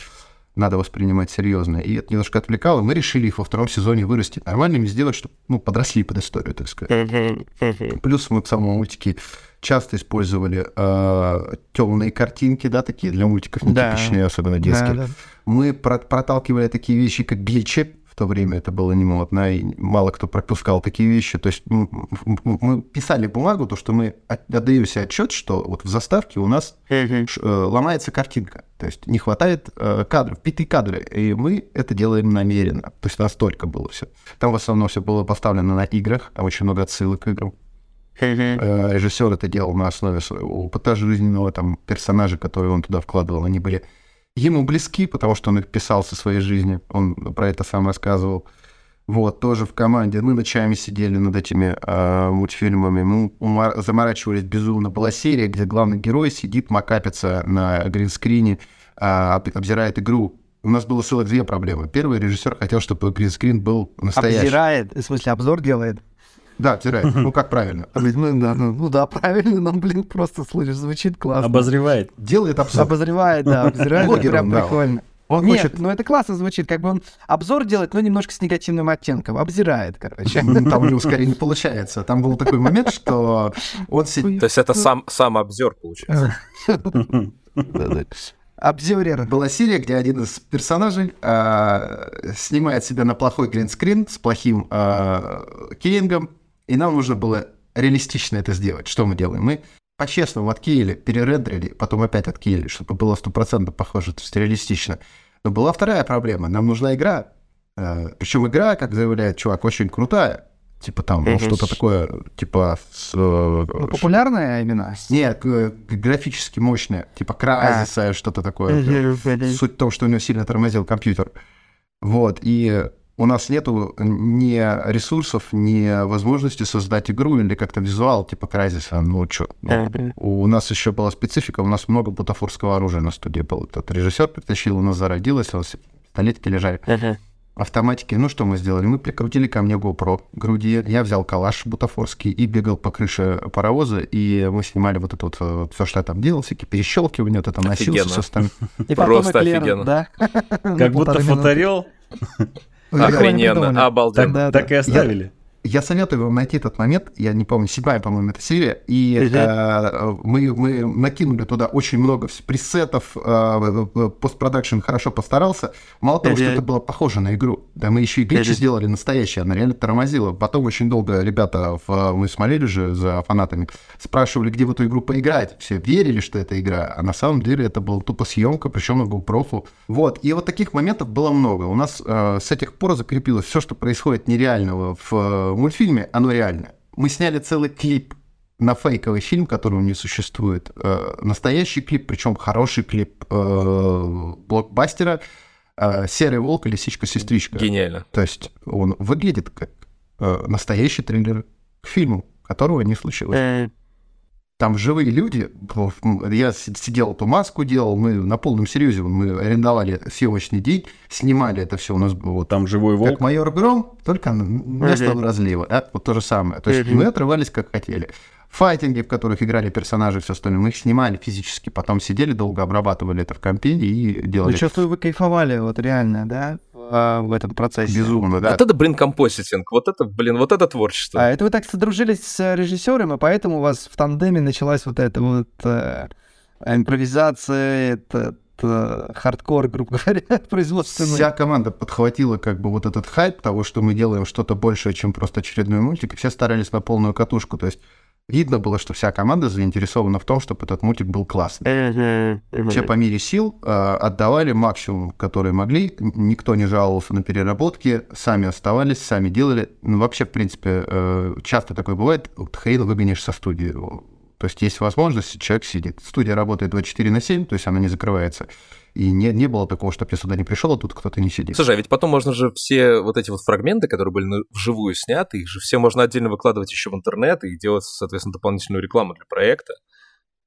Speaker 1: надо воспринимать серьезно. И это немножко отвлекало. Мы решили их во втором сезоне вырастить нормальными, сделать, чтобы ну, подросли под историю, так сказать. Плюс мы в самом мультике часто использовали э, темные картинки, да, такие для мультиков нетипичные, да. особенно детские. Да, да. Мы проталкивали такие вещи, как гличи, в то время это было не модно, и мало кто пропускал такие вещи. То есть мы писали бумагу, то, что мы отдаем себе отчет, что вот в заставке у нас э, ломается картинка. То есть не хватает э, кадров, пятые кадры, и мы это делаем намеренно. То есть настолько было все. Там в основном все было поставлено на играх, там очень много отсылок к играм. Э, Режиссер это делал на основе своего опыта жизненного, там, персонажи, которые он туда вкладывал, они были ему близки, потому что он их писал со своей жизни, он про это сам рассказывал. Вот, тоже в команде. Мы ночами сидели над этими э, мультфильмами. Мы ума- заморачивались безумно. Была серия, где главный герой сидит, макапится на гринскрине, э, об- обзирает игру. У нас было целых две проблемы. Первый режиссер хотел, чтобы гринскрин был настоящий.
Speaker 4: Обзирает, в смысле, обзор делает.
Speaker 1: Да, обзирает. Ну, как правильно.
Speaker 4: Ну да, ну, ну да, правильно, но, блин, просто слышишь, звучит классно.
Speaker 3: Обозревает.
Speaker 1: Делает обзор.
Speaker 4: Обозревает, да, обозревает,
Speaker 1: Блогером,
Speaker 4: прям
Speaker 1: да.
Speaker 4: прикольно.
Speaker 1: Он
Speaker 4: Нет,
Speaker 1: хочет...
Speaker 4: ну это классно звучит, как бы он обзор делает, но немножко с негативным оттенком, обзирает, короче.
Speaker 1: Там у него скорее не получается. Там был такой момент, что он сидит...
Speaker 2: То есть это сам, сам обзор получается.
Speaker 4: Обзерер.
Speaker 1: Была серия, где один из персонажей а, снимает себя на плохой гринскрин с плохим а, киллингом, и нам нужно было реалистично это сделать. Что мы делаем? Мы по-честному откеяли, перерендерили, потом опять откеяли, чтобы было стопроцентно похоже, то есть реалистично. Но была вторая проблема. Нам нужна игра. причем игра, как заявляет чувак, очень крутая. Типа там ну, что-то такое, типа... с, э,
Speaker 4: Ну, популярная именно.
Speaker 1: нет, г- графически мощная, типа Кразиса, что-то такое. Суть в том, что у него сильно тормозил компьютер. Вот, и у нас нету ни ресурсов, ни возможности создать игру или как-то визуал типа Кразиса. Ну, что, у нас еще была специфика, у нас много бутафорского оружия на студии было. Тот режиссер притащил, у нас зародилось, у нас пистолетики лежали. Автоматики, ну что мы сделали? Мы прикрутили ко мне GoPro к груди, я взял калаш бутафорский и бегал по крыше паровоза, и мы снимали вот это вот, все, что я там делал, всякие перещелкивания, вот это носился
Speaker 2: Офигенно.
Speaker 1: с остальным.
Speaker 4: И потом
Speaker 2: Просто
Speaker 4: эклер,
Speaker 2: офигенно.
Speaker 4: да?
Speaker 3: Как будто фоторел,
Speaker 2: Охрененно, обалденно.
Speaker 4: Да,
Speaker 3: так и оставили.
Speaker 1: Я советую вам найти этот момент, я не помню, седьмая, по-моему, это серия, и э, мы, мы накинули туда очень много пресетов, э, постпродакшн хорошо постарался. Мало того, что это было похоже на игру, да мы еще и гличи сделали настоящие, она реально тормозила. Потом очень долго ребята, в, мы смотрели же за фанатами, спрашивали, где в эту игру поиграть. Все верили, что это игра, а на самом деле это была тупо съемка, причем на GoPro. Вот, и вот таких моментов было много. У нас э, с этих пор закрепилось все, что происходит нереального в э, мультфильме, оно реально. Мы сняли целый клип на фейковый фильм, которого не существует. Э, настоящий клип, причем хороший клип э, блокбастера э, «Серый волк» и «Лисичка-сестричка».
Speaker 2: Гениально.
Speaker 1: То есть он выглядит как э, настоящий трейлер к фильму, которого не случилось. Там живые люди. Я сидел, эту маску делал, мы на полном серьезе, мы арендовали съемочный день, снимали это все у нас было вот
Speaker 3: Там живой
Speaker 1: как
Speaker 3: волк.
Speaker 1: майор Гром, только местного разлива, да, вот то же самое. То есть мы отрывались как хотели. Файтинги, в которых играли персонажи, все остальное, мы их снимали физически, потом сидели, долго обрабатывали это в компе и
Speaker 4: Ну,
Speaker 1: делали
Speaker 4: чувствую, вы кайфовали, вот реально, да, в, в этом процессе.
Speaker 1: безумно, да.
Speaker 2: Вот это, блин, compositing. Вот это, блин, вот это творчество.
Speaker 4: А это вы так содружились с режиссером, и поэтому у вас в тандеме началась вот эта вот э, импровизация, этот э, хардкор, грубо говоря, производственный.
Speaker 1: Вся команда подхватила как бы вот этот хайп того, что мы делаем что-то большее, чем просто очередной мультик, и все старались на полную катушку. То есть видно было, что вся команда заинтересована в том, чтобы этот мультик был классный. Все по мере сил э, отдавали максимум, который могли. Никто не жаловался на переработки, сами оставались, сами делали. Ну, вообще, в принципе, э, часто такое бывает. Вот хрен выгонишь со студии. То есть есть возможность, человек сидит. Студия работает 24 на 7, то есть она не закрывается. И не, не было такого, чтобы я сюда не пришел, а тут кто-то не сидит.
Speaker 2: Слушай, а ведь потом можно же все вот эти вот фрагменты, которые были вживую сняты, их же все можно отдельно выкладывать еще в интернет и делать, соответственно, дополнительную рекламу для проекта.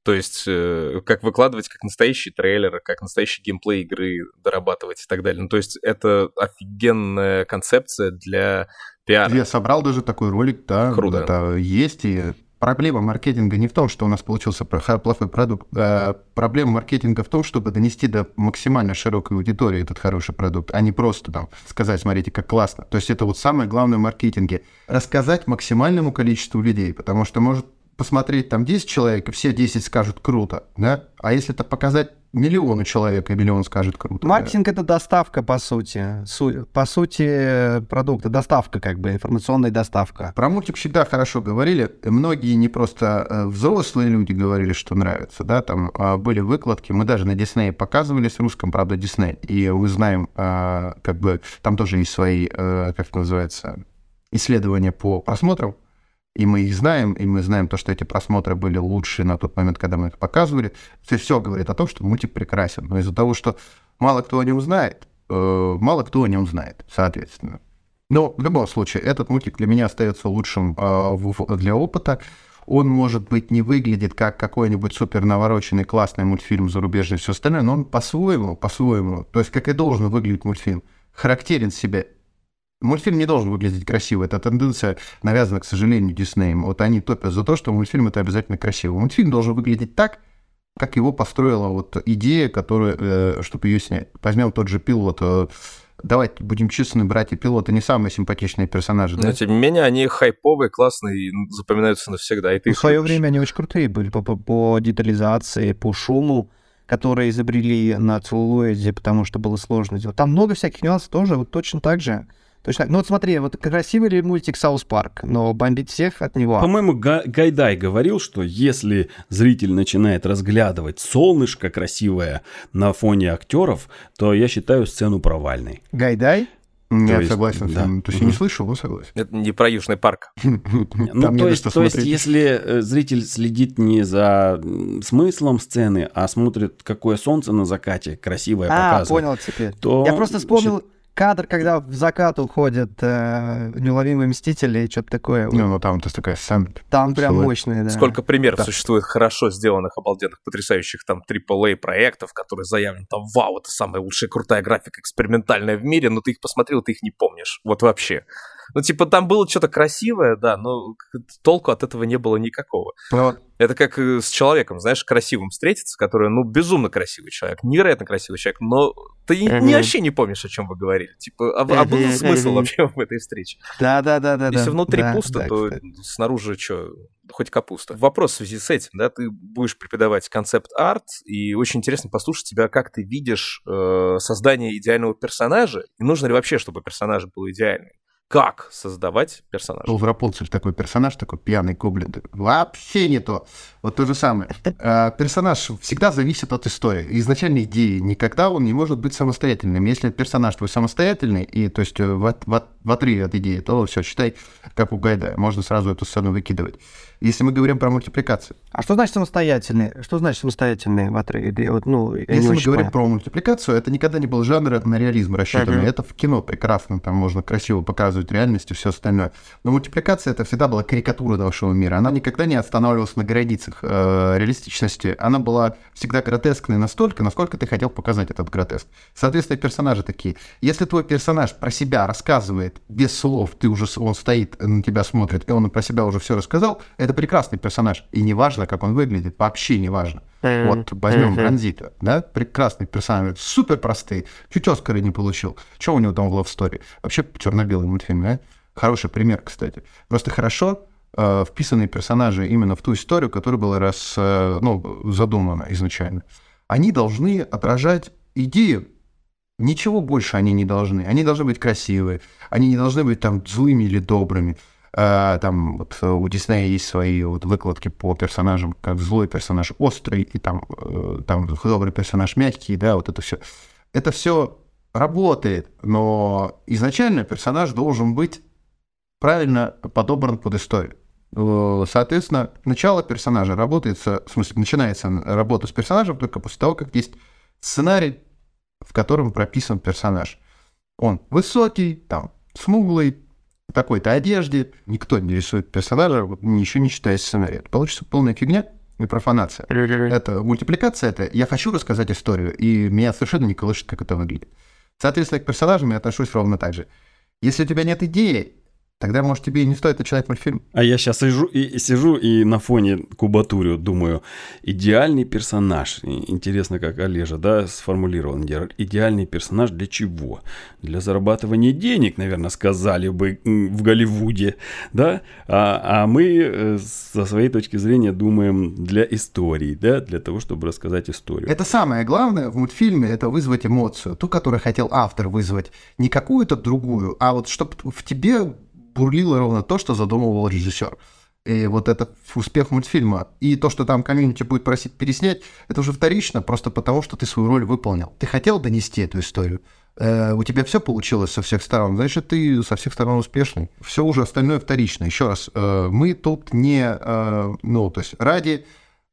Speaker 2: То есть, э, как выкладывать как настоящий трейлер, как настоящий геймплей игры дорабатывать и так далее. Ну, то есть, это офигенная концепция для пиара.
Speaker 1: Я собрал даже такой ролик, да,
Speaker 2: Круто.
Speaker 1: это есть, и проблема маркетинга не в том, что у нас получился плохой продукт, а проблема маркетинга в том, чтобы донести до максимально широкой аудитории этот хороший продукт, а не просто там сказать, смотрите, как классно. То есть это вот самое главное в маркетинге. Рассказать максимальному количеству людей, потому что может посмотреть там 10 человек, и все 10 скажут круто, да? А если это показать миллиону человек, и миллион скажет круто.
Speaker 4: Маркетинг — это доставка, по сути. Су- по сути, э, продукта. Доставка, как бы, информационная доставка.
Speaker 1: Про мультик всегда хорошо говорили. Многие не просто э, взрослые люди говорили, что нравится, да, там а, были выкладки. Мы даже на Диснее показывали с русском, правда, Дисней. И мы знаем, а, как бы, там тоже есть свои, э, как это называется, исследования по просмотрам. И мы их знаем, и мы знаем то, что эти просмотры были лучше на тот момент, когда мы их показывали. Все, все говорит о том, что мультик прекрасен. Но из-за того, что мало кто о нем знает, э, мало кто о нем знает, соответственно. Но в любом случае, этот мультик для меня остается лучшим э, для опыта. Он, может быть, не выглядит как какой-нибудь супер навороченный классный мультфильм зарубежный и все остальное, но он по-своему, по-своему, то есть как и должен выглядеть мультфильм, характерен себе Мультфильм не должен выглядеть красиво. Эта тенденция навязана, к сожалению, Диснеем. Вот они топят за то, что мультфильм это обязательно красиво. Мультфильм должен выглядеть так, как его построила вот идея, которая, э, чтобы ее снять. Возьмем тот же пилот. Э, давайте будем честны, братья пилоты не самые симпатичные персонажи.
Speaker 2: Но да? тем не менее, они хайповые, классные и запоминаются навсегда. И ты
Speaker 4: в свое время они очень крутые были по, по, по детализации, по шуму которые изобрели на целлулоиде, потому что было сложно делать. Там много всяких нюансов тоже, вот точно так же. Точно. Ну вот смотри, вот красивый ли мультик South Park, но бомбит всех от него.
Speaker 3: По-моему, Гайдай говорил, что если зритель начинает разглядывать солнышко красивое на фоне актеров, то я считаю сцену провальной.
Speaker 4: Гайдай?
Speaker 1: Я есть, согласен. Да. То есть я не слышал, но согласен.
Speaker 2: Это не про Южный парк.
Speaker 3: Ну, то есть, то есть, если э, зритель следит не за смыслом сцены, а смотрит, какое солнце на закате красивое а, показывает.
Speaker 4: А, понял теперь. То... Я просто вспомнил кадр, когда в закат уходят э, неуловимые мстители и что-то такое.
Speaker 1: Ну, ну там-то такая сцена.
Speaker 4: Там прям мощные, да.
Speaker 2: Сколько примеров да. существует хорошо сделанных, обалденных, потрясающих там AAA проектов, которые заявлены там, вау, это самая лучшая крутая графика экспериментальная в мире, но ты их посмотрел, ты их не помнишь. Вот вообще. Ну, типа, там было что-то красивое, да, но толку от этого не было никакого. Вот. Это как э, с человеком, знаешь, красивым встретиться, который, ну, безумно красивый человек, невероятно красивый человек, но ты uh-huh. ни вообще не помнишь, о чем вы говорили. Типа, а, а был смысл вообще в этой встрече?
Speaker 4: Да, да, да, да.
Speaker 2: Если внутри
Speaker 4: да,
Speaker 2: пусто,
Speaker 4: да,
Speaker 2: то
Speaker 4: кстати.
Speaker 2: снаружи что, хоть капуста. Вопрос в связи с этим, да, ты будешь преподавать концепт-арт, и очень интересно послушать тебя, как ты видишь э, создание идеального персонажа, и нужно ли вообще, чтобы персонаж был идеальный как создавать персонажа.
Speaker 1: Был в Рапунцель такой персонаж, такой пьяный гоблин. Вообще не то. Вот то же самое. А, персонаж всегда зависит от истории. Изначальной идеи. Никогда он не может быть самостоятельным. Если персонаж твой самостоятельный, и то есть в, в, в отрыве от идеи, то все, считай, как у Гайда. Можно сразу эту сцену выкидывать. Если мы говорим про мультипликацию.
Speaker 4: А что значит самостоятельный? Что значит самостоятельный в отрыве? Вот, ну,
Speaker 1: Если мы говорим понял. про мультипликацию, это никогда не был жанр на реализм рассчитанный. Uh-huh. Это в кино прекрасно, там можно красиво показывать реальность и все остальное. Но мультипликация это всегда была карикатура нашего мира. Она никогда не останавливалась на границах э, реалистичности. Она была всегда гротескной настолько, насколько ты хотел показать этот гротеск. Соответственно, персонажи такие. Если твой персонаж про себя рассказывает без слов, ты уже он стоит на тебя смотрит, и он про себя уже все рассказал, это прекрасный персонаж. И не важно, как он выглядит, вообще не важно. Вот возьмем Бронзита, да, прекрасный персонаж, супер простый, чуть Оскара не получил. Что у него там в Love Story? Вообще черно-белый мультфильм, да? Хороший пример, кстати. Просто хорошо э, вписанные персонажи именно в ту историю, которая была раз, э, ну, задумана изначально. Они должны отражать идею. Ничего больше они не должны. Они должны быть красивые. Они не должны быть там злыми или добрыми. А, там вот у Диснея есть свои вот выкладки по персонажам, как злой персонаж острый, и там, э, там добрый персонаж мягкий, да, вот это все. Это все работает, но изначально персонаж должен быть правильно подобран под историю. Э, соответственно, начало персонажа работает, в смысле, начинается работа с персонажем только после того, как есть сценарий, в котором прописан персонаж. Он высокий, там, смуглый, такой-то одежде, никто не рисует персонажа, ничего не читая сценария. Получится полная фигня и профанация. Это мультипликация, это я хочу рассказать историю, и меня совершенно не колышет, как это выглядит. Соответственно, к персонажам я отношусь ровно так же. Если у тебя нет идеи, Тогда, может, тебе и не стоит начинать мультфильм.
Speaker 3: А я сейчас сижу и, сижу и на фоне кубатурю думаю, идеальный персонаж. Интересно, как Олежа, да, сформулировал. Идеальный персонаж для чего? Для зарабатывания денег, наверное, сказали бы в Голливуде, да? А, а мы э, со своей точки зрения думаем для истории, да, для того, чтобы рассказать историю.
Speaker 1: Это самое главное в мультфильме, это вызвать эмоцию, ту, которую хотел автор вызвать. Не какую-то другую, а вот чтобы в тебе бурлило ровно то, что задумывал режиссер. И вот это успех мультфильма. И то, что там комьюнити будет просить переснять, это уже вторично, просто потому, что ты свою роль выполнил. Ты хотел донести эту историю, э, у тебя все получилось со всех сторон, значит, ты со всех сторон успешный. Все уже остальное вторично. Еще раз, э, мы тут не, э, ну, то есть ради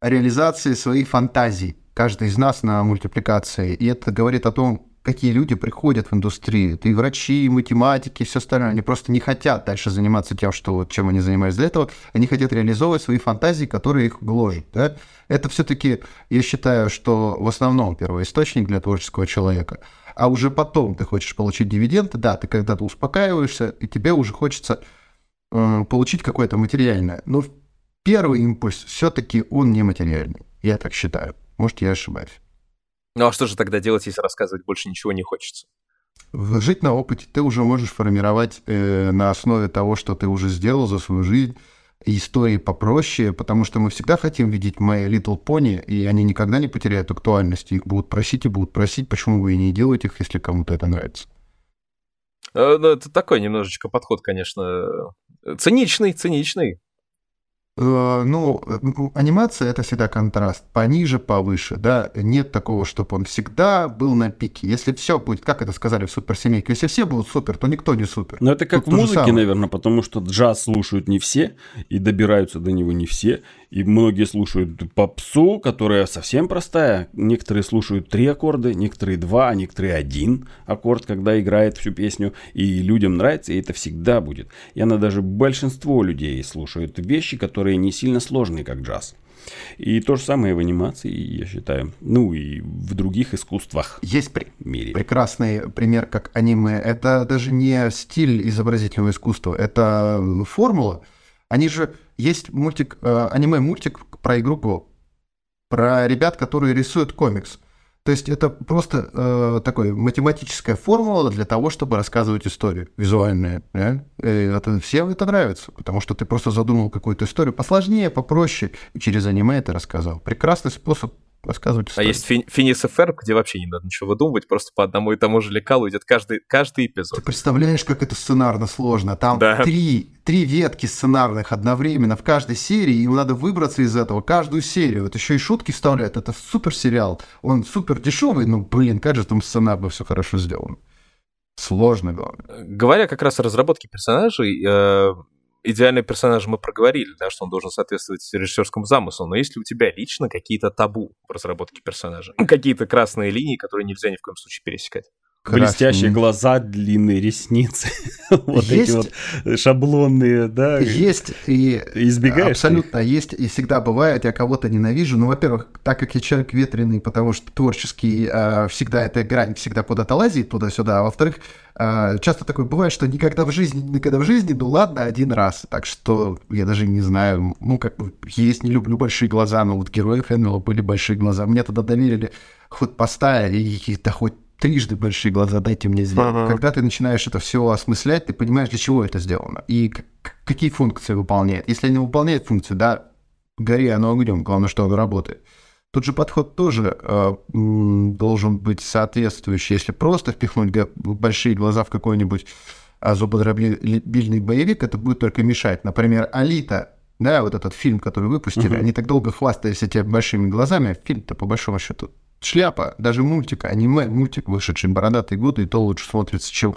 Speaker 1: реализации своих фантазий, каждый из нас на мультипликации. И это говорит о том, какие люди приходят в индустрию. Это и врачи, и математики, и все остальное. Они просто не хотят дальше заниматься тем, что, вот, чем они занимались для этого. Они хотят реализовывать свои фантазии, которые их гложат. Да? Это все-таки, я считаю, что в основном первоисточник для творческого человека. А уже потом ты хочешь получить дивиденды, да, ты когда-то успокаиваешься, и тебе уже хочется э, получить какое-то материальное. Но первый импульс все-таки он нематериальный. Я так считаю. Может, я ошибаюсь.
Speaker 2: Ну а что же тогда делать, если рассказывать больше ничего не хочется?
Speaker 1: Жить на опыте ты уже можешь формировать э, на основе того, что ты уже сделал за свою жизнь, истории попроще, потому что мы всегда хотим видеть My Little Pony, и они никогда не потеряют актуальности. Их будут просить и будут просить, почему вы и не делаете их, если кому-то это нравится.
Speaker 2: Э, ну, это такой немножечко подход, конечно, циничный, циничный.
Speaker 1: Э, ну, анимация это всегда контраст. Пониже, повыше, да. Нет такого, чтобы он всегда был на пике. Если все будет, как это сказали в суперсемейке, если все будут супер, то никто не супер.
Speaker 3: Но это как Тут в музыке, наверное, потому что джаз слушают не все, и добираются до него не все. И многие слушают попсу, которая совсем простая. Некоторые слушают три аккорда, некоторые два, а некоторые один аккорд, когда играет всю песню. И людям нравится, и это всегда будет. И она даже большинство людей слушают вещи, которые не сильно сложные, как джаз. И то же самое в анимации, я считаю. Ну и в других искусствах.
Speaker 1: Есть при... мире. прекрасный пример, как аниме. Это даже не стиль изобразительного искусства, это формула. Они же есть мультик, э, аниме-мультик про игру Go, про ребят, которые рисуют комикс. То есть это просто э, такой математическая формула для того, чтобы рассказывать историю визуальная. Да? Это, всем это нравится, потому что ты просто задумал какую-то историю посложнее, попроще, и через аниме это рассказал. Прекрасный способ рассказывать
Speaker 2: историю. А есть фи- Финис ФР, где вообще не надо ничего выдумывать, просто по одному и тому же лекалу идет каждый, каждый эпизод.
Speaker 1: Ты представляешь, как это сценарно сложно? Там да. три, три ветки сценарных одновременно в каждой серии, и им надо выбраться из этого каждую серию. Вот еще и шутки вставляют. Это супер сериал. Он супер дешевый, но, блин, как же там сценарно все хорошо сделано. Сложно, главное.
Speaker 2: Говоря как раз о разработке персонажей, э, идеальный персонаж мы проговорили, да, что он должен соответствовать режиссерскому замыслу, но есть ли у тебя лично какие-то табу в разработке персонажа? Какие-то красные линии, которые нельзя ни в коем случае пересекать?
Speaker 3: Красные. Блестящие глаза, длинные ресницы, вот эти вот шаблонные, да.
Speaker 1: Есть и
Speaker 3: избегаешь.
Speaker 1: Абсолютно есть и всегда бывает. Я кого-то ненавижу. Ну, во-первых, так как я человек ветреный, потому что творческий а, всегда эта грань всегда куда-то лазит туда-сюда. А во-вторых, а, часто такое бывает, что никогда в жизни, никогда в жизни, ну ладно, один раз. Так что я даже не знаю, ну как бы есть, не люблю большие глаза, но вот герои Фенвелла были большие глаза. Мне тогда доверили хоть поставили, и да хоть трижды большие глаза, дайте мне сделать. Ага. Когда ты начинаешь это все осмыслять, ты понимаешь, для чего это сделано и какие функции выполняет. Если не выполняет функции, да, гори оно огнем, главное, что оно работает. Тут же подход тоже э, должен быть соответствующий. Если просто впихнуть большие глаза в какой-нибудь э, зубодробильный боевик, это будет только мешать. Например, «Алита», да, вот этот фильм, который выпустили, uh-huh. они так долго хвастались этими большими глазами, а фильм-то по большому счету шляпа, даже мультик, аниме, мультик, вышедший бородатый год, и то лучше смотрится, чем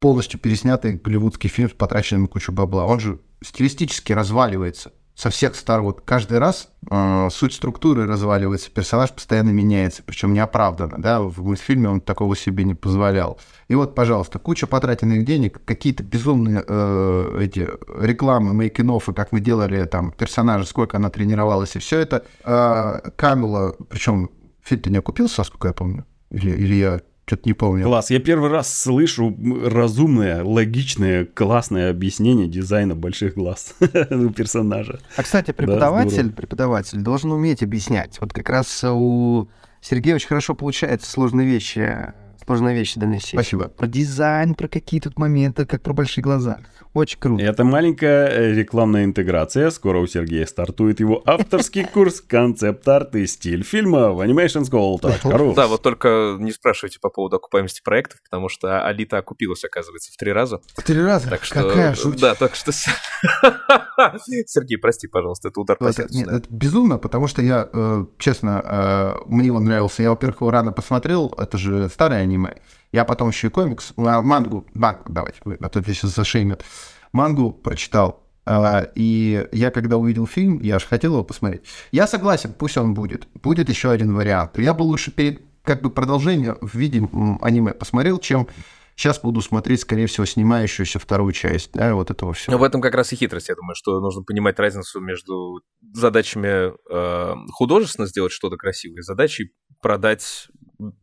Speaker 1: полностью переснятый голливудский фильм с потраченным кучу бабла. Он же стилистически разваливается со всех сторон. Вот каждый раз э, суть структуры разваливается, персонаж постоянно меняется, причем неоправданно. Да? В мультфильме он такого себе не позволял. И вот, пожалуйста, куча потраченных денег, какие-то безумные э, эти рекламы, мейкинофы, как мы делали там персонажа, сколько она тренировалась, и все это. Э, Камила, причем Федь, ты не окупился, насколько я помню? Или, или я что-то не помню.
Speaker 3: Класс. Я первый раз слышу разумное, логичное, классное объяснение дизайна больших глаз у персонажа.
Speaker 4: А, кстати, преподаватель, да, преподаватель должен уметь объяснять. Вот как раз у Сергея очень хорошо получается сложные вещи важные вещи донести.
Speaker 1: Спасибо.
Speaker 4: Про дизайн, про какие тут моменты, как про большие глаза. Очень круто.
Speaker 3: Это маленькая э, рекламная интеграция. Скоро у Сергея стартует его авторский курс «Концепт-арт и стиль фильма» в animationschool.ru.
Speaker 2: Да, вот только не спрашивайте по поводу окупаемости проектов, потому что Алита окупилась, оказывается, в три раза.
Speaker 1: В три раза?
Speaker 2: Так что...
Speaker 1: Какая шутка.
Speaker 2: Да, так что... Сергей, прости, пожалуйста, это удар по сердцу.
Speaker 1: нет, это безумно, потому что я, э, честно, э, мне он нравился. Я, во-первых, его рано посмотрел, это же старое аниме. Я потом еще и комикс, а, мангу, мангу, давайте, а то сейчас зашеймят. Мангу прочитал. А, И я, когда увидел фильм, я же хотел его посмотреть. Я согласен, пусть он будет. Будет еще один вариант. Я бы лучше перед как бы продолжение в виде аниме посмотрел, чем сейчас буду смотреть, скорее всего, снимающуюся вторую часть. Да, вот этого
Speaker 2: Ну,
Speaker 1: все.
Speaker 2: в этом как раз и хитрость, я думаю, что нужно понимать разницу между задачами э, художественно сделать что-то красивое задачей продать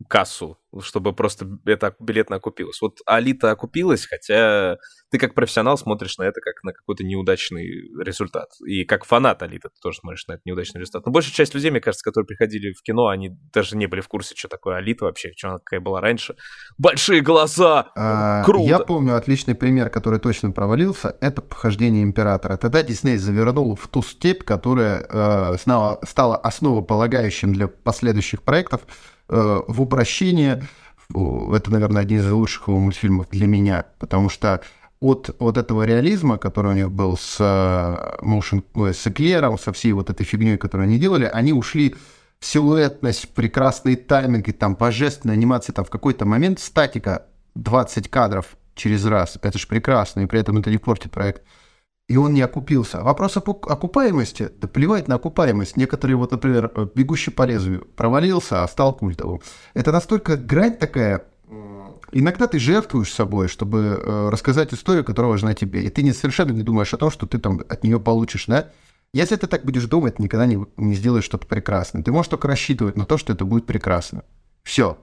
Speaker 2: кассу, чтобы просто это билетно окупилось. Вот Алита окупилась, хотя ты как профессионал смотришь на это как на какой-то неудачный результат. И как фанат Алиты ты тоже смотришь на этот неудачный результат. Но большая часть людей, мне кажется, которые приходили в кино, они даже не были в курсе, что такое Алита вообще, что она какая была раньше. Большие глаза!
Speaker 1: А,
Speaker 2: Круто.
Speaker 1: Я помню отличный пример, который точно провалился. Это похождение императора. Тогда Дисней завернул в ту степь, которая э, стала, стала основополагающим для последующих проектов в упрощение. Это, наверное, один из лучших его мультфильмов для меня, потому что от вот этого реализма, который у них был с э, motion, с эклером, со всей вот этой фигней, которую они делали, они ушли в силуэтность, прекрасные тайминги, там, божественная анимация, там, в какой-то момент статика 20 кадров через раз, это же прекрасно, и при этом это не портит проект. И он не окупился. Вопрос окупаемости, да плевать на окупаемость. Некоторые, вот, например, э, «Бегущий по лезвию» провалился, а стал культовым. Это настолько грань такая, иногда ты жертвуешь собой, чтобы э, рассказать историю, которая важна тебе, и ты не, совершенно не думаешь о том, что ты там от нее получишь, да? Если ты так будешь думать, никогда не, не сделаешь что-то прекрасное. Ты можешь только рассчитывать на то, что это будет прекрасно. Все.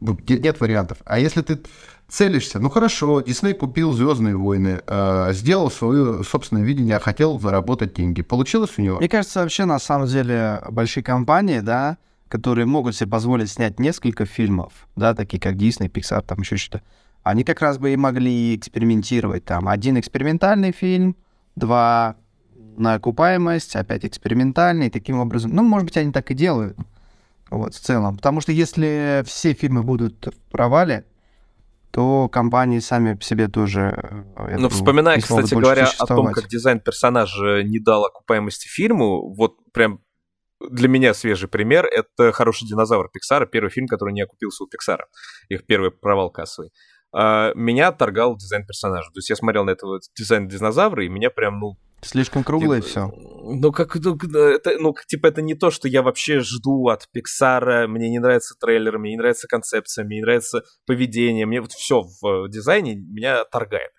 Speaker 1: Нет вариантов. А если ты целишься, ну хорошо, Дисней купил Звездные войны, э, сделал свое собственное видение, хотел заработать деньги. Получилось у него?
Speaker 4: Мне кажется, вообще, на самом деле, большие компании, да, которые могут себе позволить снять несколько фильмов, да, такие как Disney, Pixar, там еще что-то, они как раз бы и могли экспериментировать. Там один экспериментальный фильм, два на окупаемость, опять экспериментальный, таким образом. Ну, может быть, они так и делают. Вот, в целом. Потому что если все фильмы будут в провале, то компании сами по себе тоже...
Speaker 2: Ну, вспоминая, кстати говоря, о том, как дизайн персонажа не дал окупаемости фильму, вот прям для меня свежий пример — это «Хороший динозавр» Пиксара, первый фильм, который не окупился у Пиксара, их первый провал кассовый. А, Меня отторгал дизайн персонажа. То есть я смотрел на этого дизайн динозавра, и меня прям, ну,
Speaker 4: Слишком круглое все.
Speaker 2: Ну, как, ну, это, ну, типа, это не то, что я вообще жду от Пиксара. Мне не нравится трейлер, мне не нравится концепция, мне не нравится поведение. Мне вот все в э, дизайне меня торгает.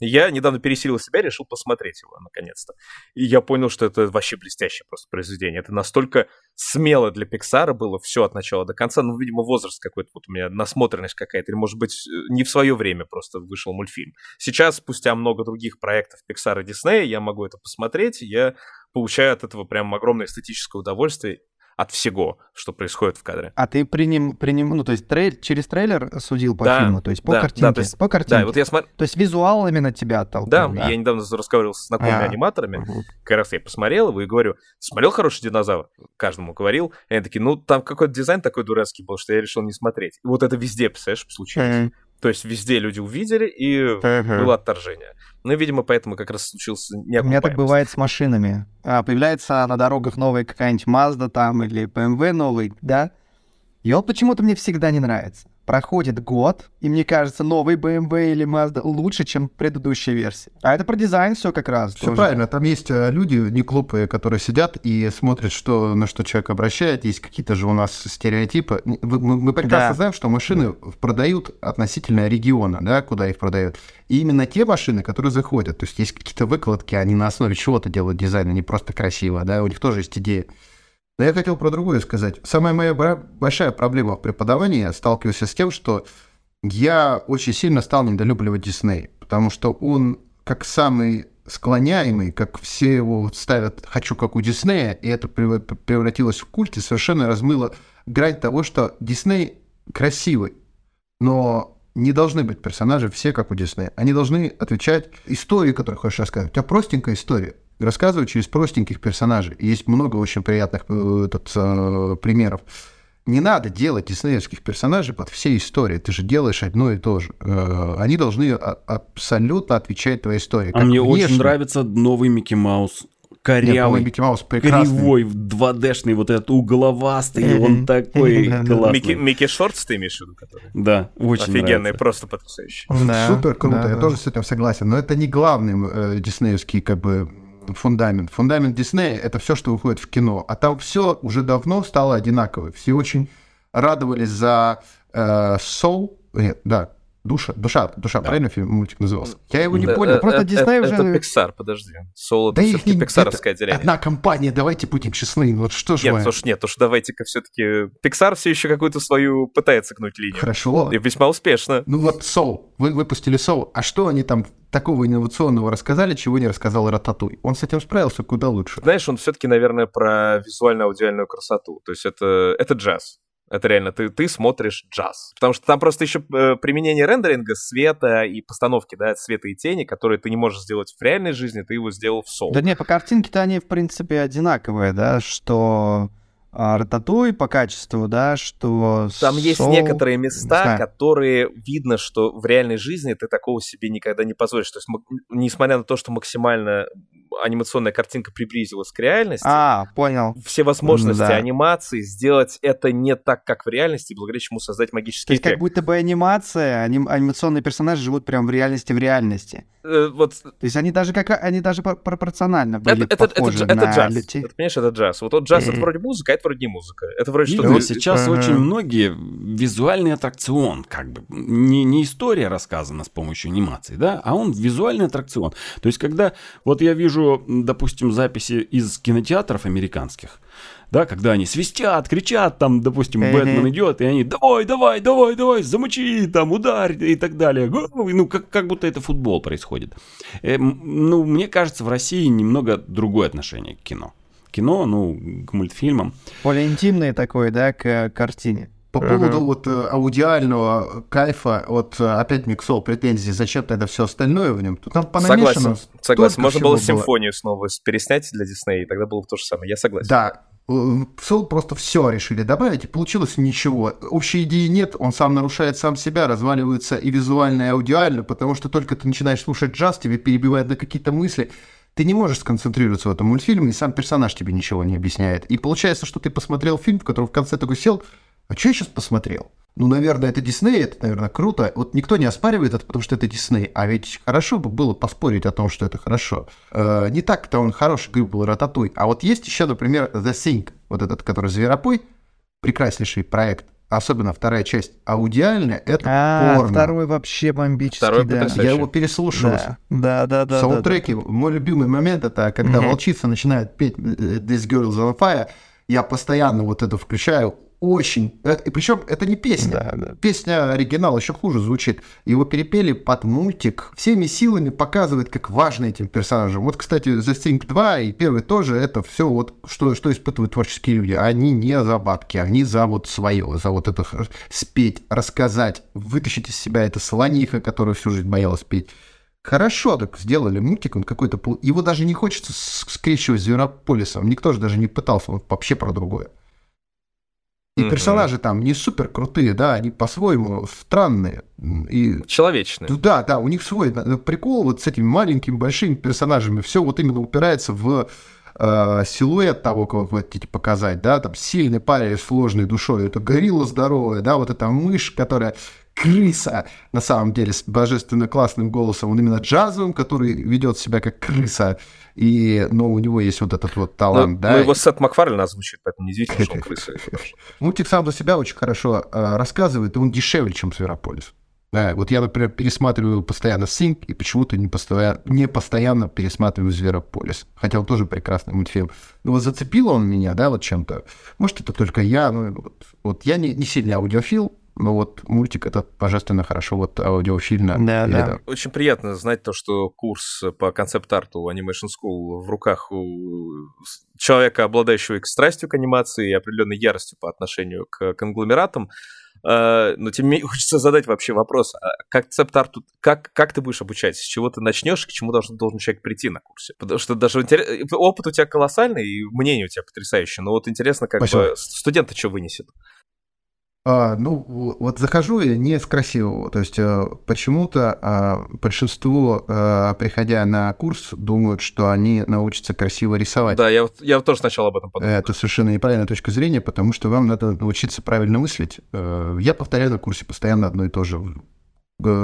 Speaker 2: Я недавно пересилил себя, решил посмотреть его, наконец-то. И я понял, что это вообще блестящее просто произведение. Это настолько смело для Пиксара было все от начала до конца. Ну, видимо, возраст какой-то, вот у меня насмотренность какая-то. Или, может быть, э, не в свое время просто вышел мультфильм. Сейчас, спустя много других проектов Pixar и Disney, я могу это посмотреть, я получаю от этого прям огромное эстетическое удовольствие от всего, что происходит в кадре.
Speaker 4: А ты приним, приним, ну, то есть трейль, через трейлер судил по
Speaker 2: Да,
Speaker 4: фильму, то есть по
Speaker 2: да, да,
Speaker 4: картинке,
Speaker 2: то есть-
Speaker 4: по картинке.
Speaker 2: Да, вот я смотрю...
Speaker 4: То есть визуал именно тебя оттолкнул,
Speaker 2: Да,
Speaker 4: да?
Speaker 2: я недавно разговаривал с знакомыми
Speaker 4: А.
Speaker 2: аниматорами,
Speaker 4: Мгм.
Speaker 2: как раз я посмотрел его и говорю, смотрел «Хороший динозавр»? Каждому говорил. И они такие, ну, там какой-то дизайн такой дурацкий был, что я решил не смотреть. И вот это везде, представляешь, случилось.
Speaker 4: Мгм.
Speaker 2: То есть везде люди увидели, и
Speaker 4: Мгм.
Speaker 2: было отторжение. Ну, видимо, поэтому как раз случился
Speaker 4: У меня так бывает с машинами. А, появляется на дорогах новая какая-нибудь Mazda там или BMW новый, да? И он почему-то мне всегда не нравится. Проходит год, и мне кажется, новый BMW или Mazda лучше, чем предыдущая версия. А это про дизайн все как раз.
Speaker 1: Все
Speaker 4: тоже.
Speaker 1: правильно, там есть э, люди не глупые, которые сидят и смотрят, что, на что человек обращает. Есть какие-то же у нас стереотипы. Мы, мы прекрасно
Speaker 4: Да.
Speaker 1: знаем, что машины продают относительно региона, да, куда их продают. И именно те машины, которые заходят. То есть есть какие-то выкладки, они на основе чего-то делают дизайн, они просто красиво, да, у них тоже есть идея. Но я хотел про другое сказать. Самая моя большая проблема в преподавании, я сталкивался с тем, что я очень сильно стал недолюбливать Дисней, потому что он как самый склоняемый, как все его ставят «хочу как у Диснея», и это прев- превратилось в культ и совершенно размыло грань того, что Дисней красивый. но не должны быть персонажи все как у Диснея. Они должны отвечать истории, которые хочешь рассказывать. У тебя простенькая история. Рассказывай через простеньких персонажей. Есть много очень приятных э, этот, э, примеров. Не надо делать диснеевских персонажей под все истории. Ты же делаешь одно и то же. Э, они должны а- абсолютно отвечать твоей истории.
Speaker 3: А
Speaker 1: Как
Speaker 3: мне очень
Speaker 1: внешне-
Speaker 3: нравится новый Микки Маус.
Speaker 1: Нет,
Speaker 3: Корявый,
Speaker 1: по-моему, Микки Маус прекрасный.
Speaker 3: кривой, 2D-шный, вот этот угловастый, он такой классный.
Speaker 2: Микки, Микки Шортс ты имеешь в виду, который?
Speaker 3: Да, очень
Speaker 2: Офигенный,
Speaker 3: нравится.
Speaker 2: просто потрясающий.
Speaker 4: Да,
Speaker 1: Супер круто,
Speaker 4: да,
Speaker 1: я
Speaker 4: да.
Speaker 1: тоже с этим согласен. Но это не главный э, диснеевский как бы фундамент. Фундамент Диснея — это все, что выходит в кино. А там все уже давно стало одинаково. Все очень радовались за э, Soul. Нет, да, Душа, душа, душа, правильно фильм, мультик назывался? Я его не
Speaker 2: Да,
Speaker 1: понял.
Speaker 2: э,
Speaker 4: просто
Speaker 2: э,
Speaker 4: Дисней уже-
Speaker 2: Это Pixar, подожди. Соло
Speaker 1: Да
Speaker 2: это все-таки
Speaker 1: это
Speaker 2: отделение.
Speaker 1: Одна компания, давайте будем честны. Вот что ж
Speaker 2: Нет,
Speaker 1: мы...
Speaker 2: слушай, нет, уж давайте-ка все-таки... Pixar все еще какую-то свою пытается гнуть линию.
Speaker 1: Хорошо.
Speaker 2: И весьма успешно.
Speaker 1: Ну вот Soul, вы выпустили Soul, а что они там такого инновационного рассказали, чего не рассказал Рататуй? Он с этим справился куда лучше.
Speaker 2: Знаешь, он все-таки, наверное, про визуально-аудиальную красоту. То есть это, это джаз. Это реально, ты, ты смотришь джаз. Потому что там просто еще э, применение рендеринга, света и постановки, да, света и тени, которые ты не можешь сделать в реальной жизни, ты его сделал в соул.
Speaker 4: Да не, по картинке-то они, в принципе, одинаковые, да, что Рататуй по качеству, да, что...
Speaker 2: Там есть
Speaker 4: Soul,
Speaker 2: некоторые
Speaker 4: не
Speaker 2: места,
Speaker 4: знаю.
Speaker 2: которые видно, что в реальной жизни ты такого себе никогда не позволишь. То есть, несмотря на то, что максимально анимационная картинка приблизилась к реальности,
Speaker 4: А, понял.
Speaker 2: все возможности
Speaker 4: Да.
Speaker 2: анимации сделать это не так, как в реальности, благодаря чему создать
Speaker 4: То
Speaker 2: магический
Speaker 4: есть как будто бы анимация, аним- анимационные персонажи живут прям в реальности в реальности.
Speaker 2: Э, вот
Speaker 4: То есть они даже как они даже по- пропорционально были
Speaker 2: это, это, это,
Speaker 4: похожи
Speaker 2: дж- это
Speaker 4: на
Speaker 2: джаз.
Speaker 4: людей.
Speaker 2: Это, понимаешь, это джаз. Вот, вот джаз это
Speaker 4: Мгм.
Speaker 2: вроде музыка, а это вроде не музыка. Это вроде что-то...
Speaker 3: вот сейчас очень многие визуальный аттракцион, как бы не, не история рассказана с помощью анимации, да, а он визуальный аттракцион. То есть, когда вот я вижу, м, допустим, записи из кинотеатров американских, да, когда они свистят, кричат, там, допустим,
Speaker 4: Мгм.
Speaker 3: Бэтмен идет, и они давай, давай, давай, давай, замочи, там, ударь и так далее. Ну, как, как будто это футбол происходит. Э, ну, мне кажется, в России немного другое отношение к кино. Кино, ну, к мультфильмам.
Speaker 4: Более интимные такой, да, к картине.
Speaker 1: По
Speaker 4: Ага.
Speaker 1: поводу вот э, аудиального кайфа, вот э, опять Миксол претензии, зачем тогда все остальное в нем? Тут там понамешано.
Speaker 2: Согласен, согласен. Можно было
Speaker 1: было.
Speaker 2: симфонию снова с- переснять для Диснея, и тогда было бы то же самое. Я согласен.
Speaker 1: Да, э, Soul просто все решили добавить, и получилось ничего. Общей идеи нет, он сам нарушает сам себя, разваливается и визуально, и аудиально, потому что только ты начинаешь слушать джаз, тебе перебивает на какие-то мысли, ты не можешь сконцентрироваться в этом мультфильме, и сам персонаж тебе ничего не объясняет. И получается, что ты посмотрел фильм, в котором в конце такой сел, а что я сейчас посмотрел? Ну, наверное, это Дисней, это, наверное, круто. Вот никто не оспаривает это, потому что это Дисней. А ведь хорошо бы было поспорить о том, что это хорошо. Э, не так-то он хороший, говорю, был Рататуй. А вот есть еще, например, The Thing, вот этот, который Зверопой, прекраснейший проект. Особенно вторая часть. Аудиальная — это
Speaker 4: А,
Speaker 1: порно.
Speaker 4: второй вообще бомбический,
Speaker 2: Второй
Speaker 4: да.
Speaker 2: потрясающий.
Speaker 1: Я его переслушал.
Speaker 4: Да, да, да, да.
Speaker 1: В саундтреке мой любимый момент это когда волчица начинает петь э, This Girl is on Fire. Я постоянно вот это включаю. Очень. Это- и причем это не песня.
Speaker 4: Да, да.
Speaker 1: Песня оригинал еще хуже звучит. Его перепели под мультик. Всеми силами показывает, как важно этим персонажам. Вот, кстати, The Thing 2 и первый тоже это все вот, что, что испытывают творческие люди. Они не за бабки, они за вот свое, за вот это спеть, рассказать, вытащить из себя это слониха, которая всю жизнь боялась петь. Хорошо так сделали мультик, он какой-то... Его даже не хочется скрещивать с Зверополисом. Никто же даже не пытался, он вообще про другое. И персонажи там не супер крутые, да, они по-своему странные. И
Speaker 2: Человечный.
Speaker 1: ну да, да, у них свой прикол вот с этими маленькими, большими персонажами. Все вот именно упирается в э, силуэт того, кого вы хотите показать, да, там сильный парень с сложной душой, это горилла здоровая, да, вот эта мышь, которая крыса, на самом деле, с божественно классным голосом, он именно джазовым, который ведет себя как крыса, и, но у него есть вот этот вот
Speaker 2: Ну,
Speaker 1: талант, да.
Speaker 2: ну, его Сет Макфарлен озвучит, поэтому неудивительно, что он крыса.
Speaker 1: Мультик сам за себя очень хорошо э, рассказывает, и он дешевле, чем Зверополис. Да, вот я, например, пересматриваю постоянно Синк, и почему-то не, постоя- не постоянно пересматриваю Зверополис. Хотя он тоже прекрасный мультфильм. Но вот зацепил он меня, да, вот чем-то. Может, это только я, ну, вот, вот я не, не сильный аудиофил, но вот мультик это божественно хорошо вот аудиофильно.
Speaker 4: Да, да.
Speaker 1: передал.
Speaker 2: Очень приятно знать то, что курс по концепт-арту Animation School в руках у человека, обладающего и страстью к анимации, и определенной яростью по отношению к конгломератам. А, но тем не менее хочется задать вообще вопрос, а концепт-арт, как, как ты будешь обучать? С чего ты начнешь, к чему должен, должен человек прийти на курсе? Потому что даже интерес... опыт у тебя колоссальный, и мнение у тебя потрясающее, но вот интересно, как Спасибо. бы студент что вынесет?
Speaker 1: А, ну, вот захожу я не с красивого. То есть э, почему-то а, большинство, а, приходя на курс, думают, что они научатся красиво рисовать.
Speaker 2: Да, я, я тоже сначала об этом подумал.
Speaker 1: Это совершенно неправильная точка зрения, потому что вам надо научиться правильно мыслить. Э, я повторяю на курсе постоянно одно и то же.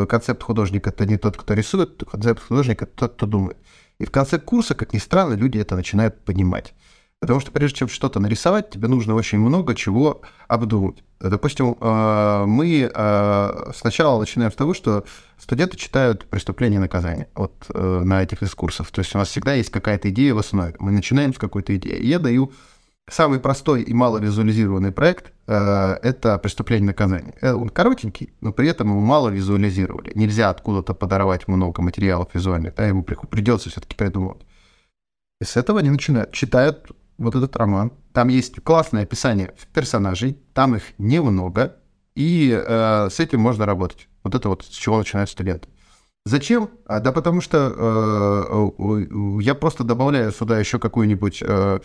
Speaker 1: Концепт художника – это не тот, кто рисует, концепт художника – это тот, кто думает. И в конце курса, как ни странно, люди это начинают понимать. Потому что прежде чем что-то нарисовать, тебе нужно очень много чего обдумать. Допустим, э, мы э, сначала начинаем с того, что студенты читают «Преступление и наказание» вот э, на этих экскурсах. То есть у нас всегда есть какая-то идея в основе. Мы начинаем с какой-то идеи. Я даю самый простой и мало визуализированный проект – это «Преступление и наказание». Он коротенький, но при этом его мало визуализировали. Нельзя откуда-то подорвать много материалов визуальных, да, ему придется все-таки придумывать. И с этого они начинают. Читают вот этот роман. Там есть классное описание персонажей, там их немного, и э, с этим можно работать. Вот это вот с чего начинают студенты. Зачем? А, да потому что э, я просто добавляю сюда еще какую-нибудь э,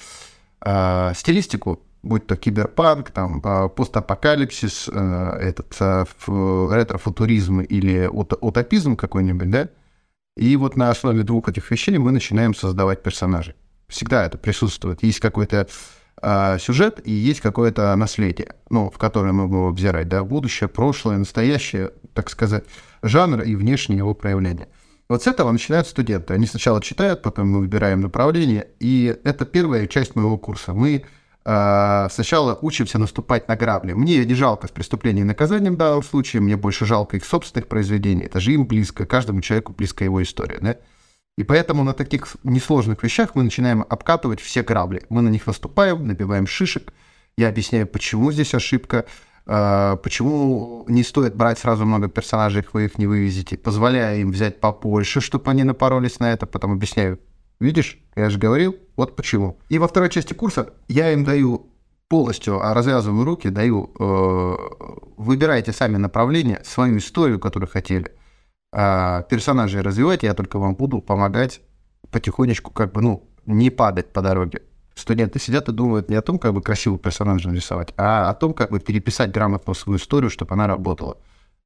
Speaker 1: э, стилистику, будь то киберпанк, там, э, постапокалипсис, э, этот э, ретро-футуризм или утопизм какой-нибудь, да? И вот на основе двух этих вещей мы начинаем создавать персонажей. Всегда это присутствует. Есть какой-то э, сюжет и есть какое-то наследие, ну, в которое мы будем взирать, да, будущее, прошлое, настоящее, так сказать, жанр и внешнее его проявление. Вот с этого начинают студенты. Они сначала читают, потом мы выбираем направление, и это первая часть моего курса. Мы э, сначала учимся наступать на грабли. Мне не жалко с преступлением и наказанием в данном случае, мне больше жалко их собственных произведений. Это же им близко, каждому человеку близко его история, да? И поэтому на таких несложных вещах мы начинаем обкатывать все грабли. Мы на них наступаем, набиваем шишек. Я объясняю, почему здесь ошибка, а, почему не стоит брать сразу много персонажей, вы их не вывезете. Позволяю им взять побольше, чтобы они напоролись на это. Потом объясняю, видишь, я же говорил, вот почему. И во второй части курса я им даю полностью а, развязываю руки, даю, э, выбирайте сами направление, свою историю, которую хотели а, персонажей развивать, я только вам буду помогать потихонечку, как бы, ну, не падать по дороге. Студенты сидят и думают не о том, как бы красивый персонаж нарисовать, а о том, как бы переписать грамотно свою историю, чтобы она работала.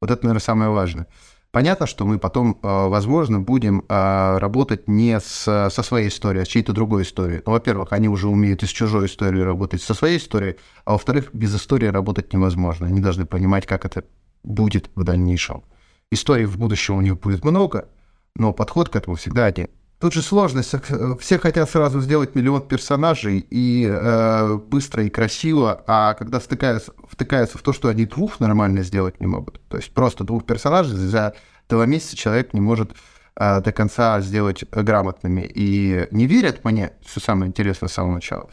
Speaker 1: Вот это, наверное, самое важное. Понятно, что мы потом, а, возможно, будем а, работать не с, со своей историей, а с чьей-то другой историей. Ну, во-первых, они уже умеют из чужой истории работать со своей историей, а во-вторых, без истории работать невозможно. Они должны понимать, как это будет в дальнейшем. Историй в будущем у них будет много, но подход к этому всегда один. Тут же сложность. Все хотят сразу сделать миллион персонажей и э, быстро и красиво, а когда стыкаются, втыкаются в то, что они двух нормально сделать не могут. То есть просто двух персонажей за два месяца человек не может э, до конца сделать грамотными. И не верят мне, все самое интересное с самого начала.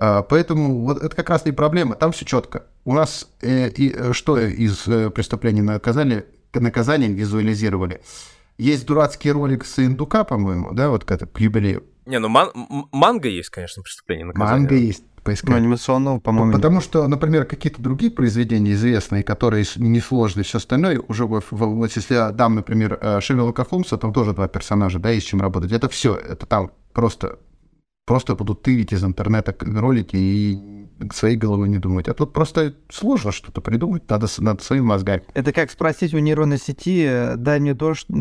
Speaker 1: Э, поэтому вот это как раз и проблема. Там все четко. У нас э, и, э, что из э, преступлений наказали наказанием визуализировали. Есть дурацкий ролик с индука, по-моему, да, вот к, к юбилею.
Speaker 2: Не, ну ман- манга есть, конечно, преступление наказания.
Speaker 1: Манга есть,
Speaker 4: поискать. Ну, анимационного, по-моему.
Speaker 1: Потому что, например, какие-то другие произведения известные, которые несложные, все остальное, уже вот если я дам, например, э, Шерлока Холмса, там тоже два персонажа, да, есть чем работать. Это все, это там просто просто будут тырить из интернета ролики и своей головой не думать. А тут просто сложно что-то придумать, надо над своим мозгами.
Speaker 4: Это как спросить у нейронной сети, э, дай мне то, что,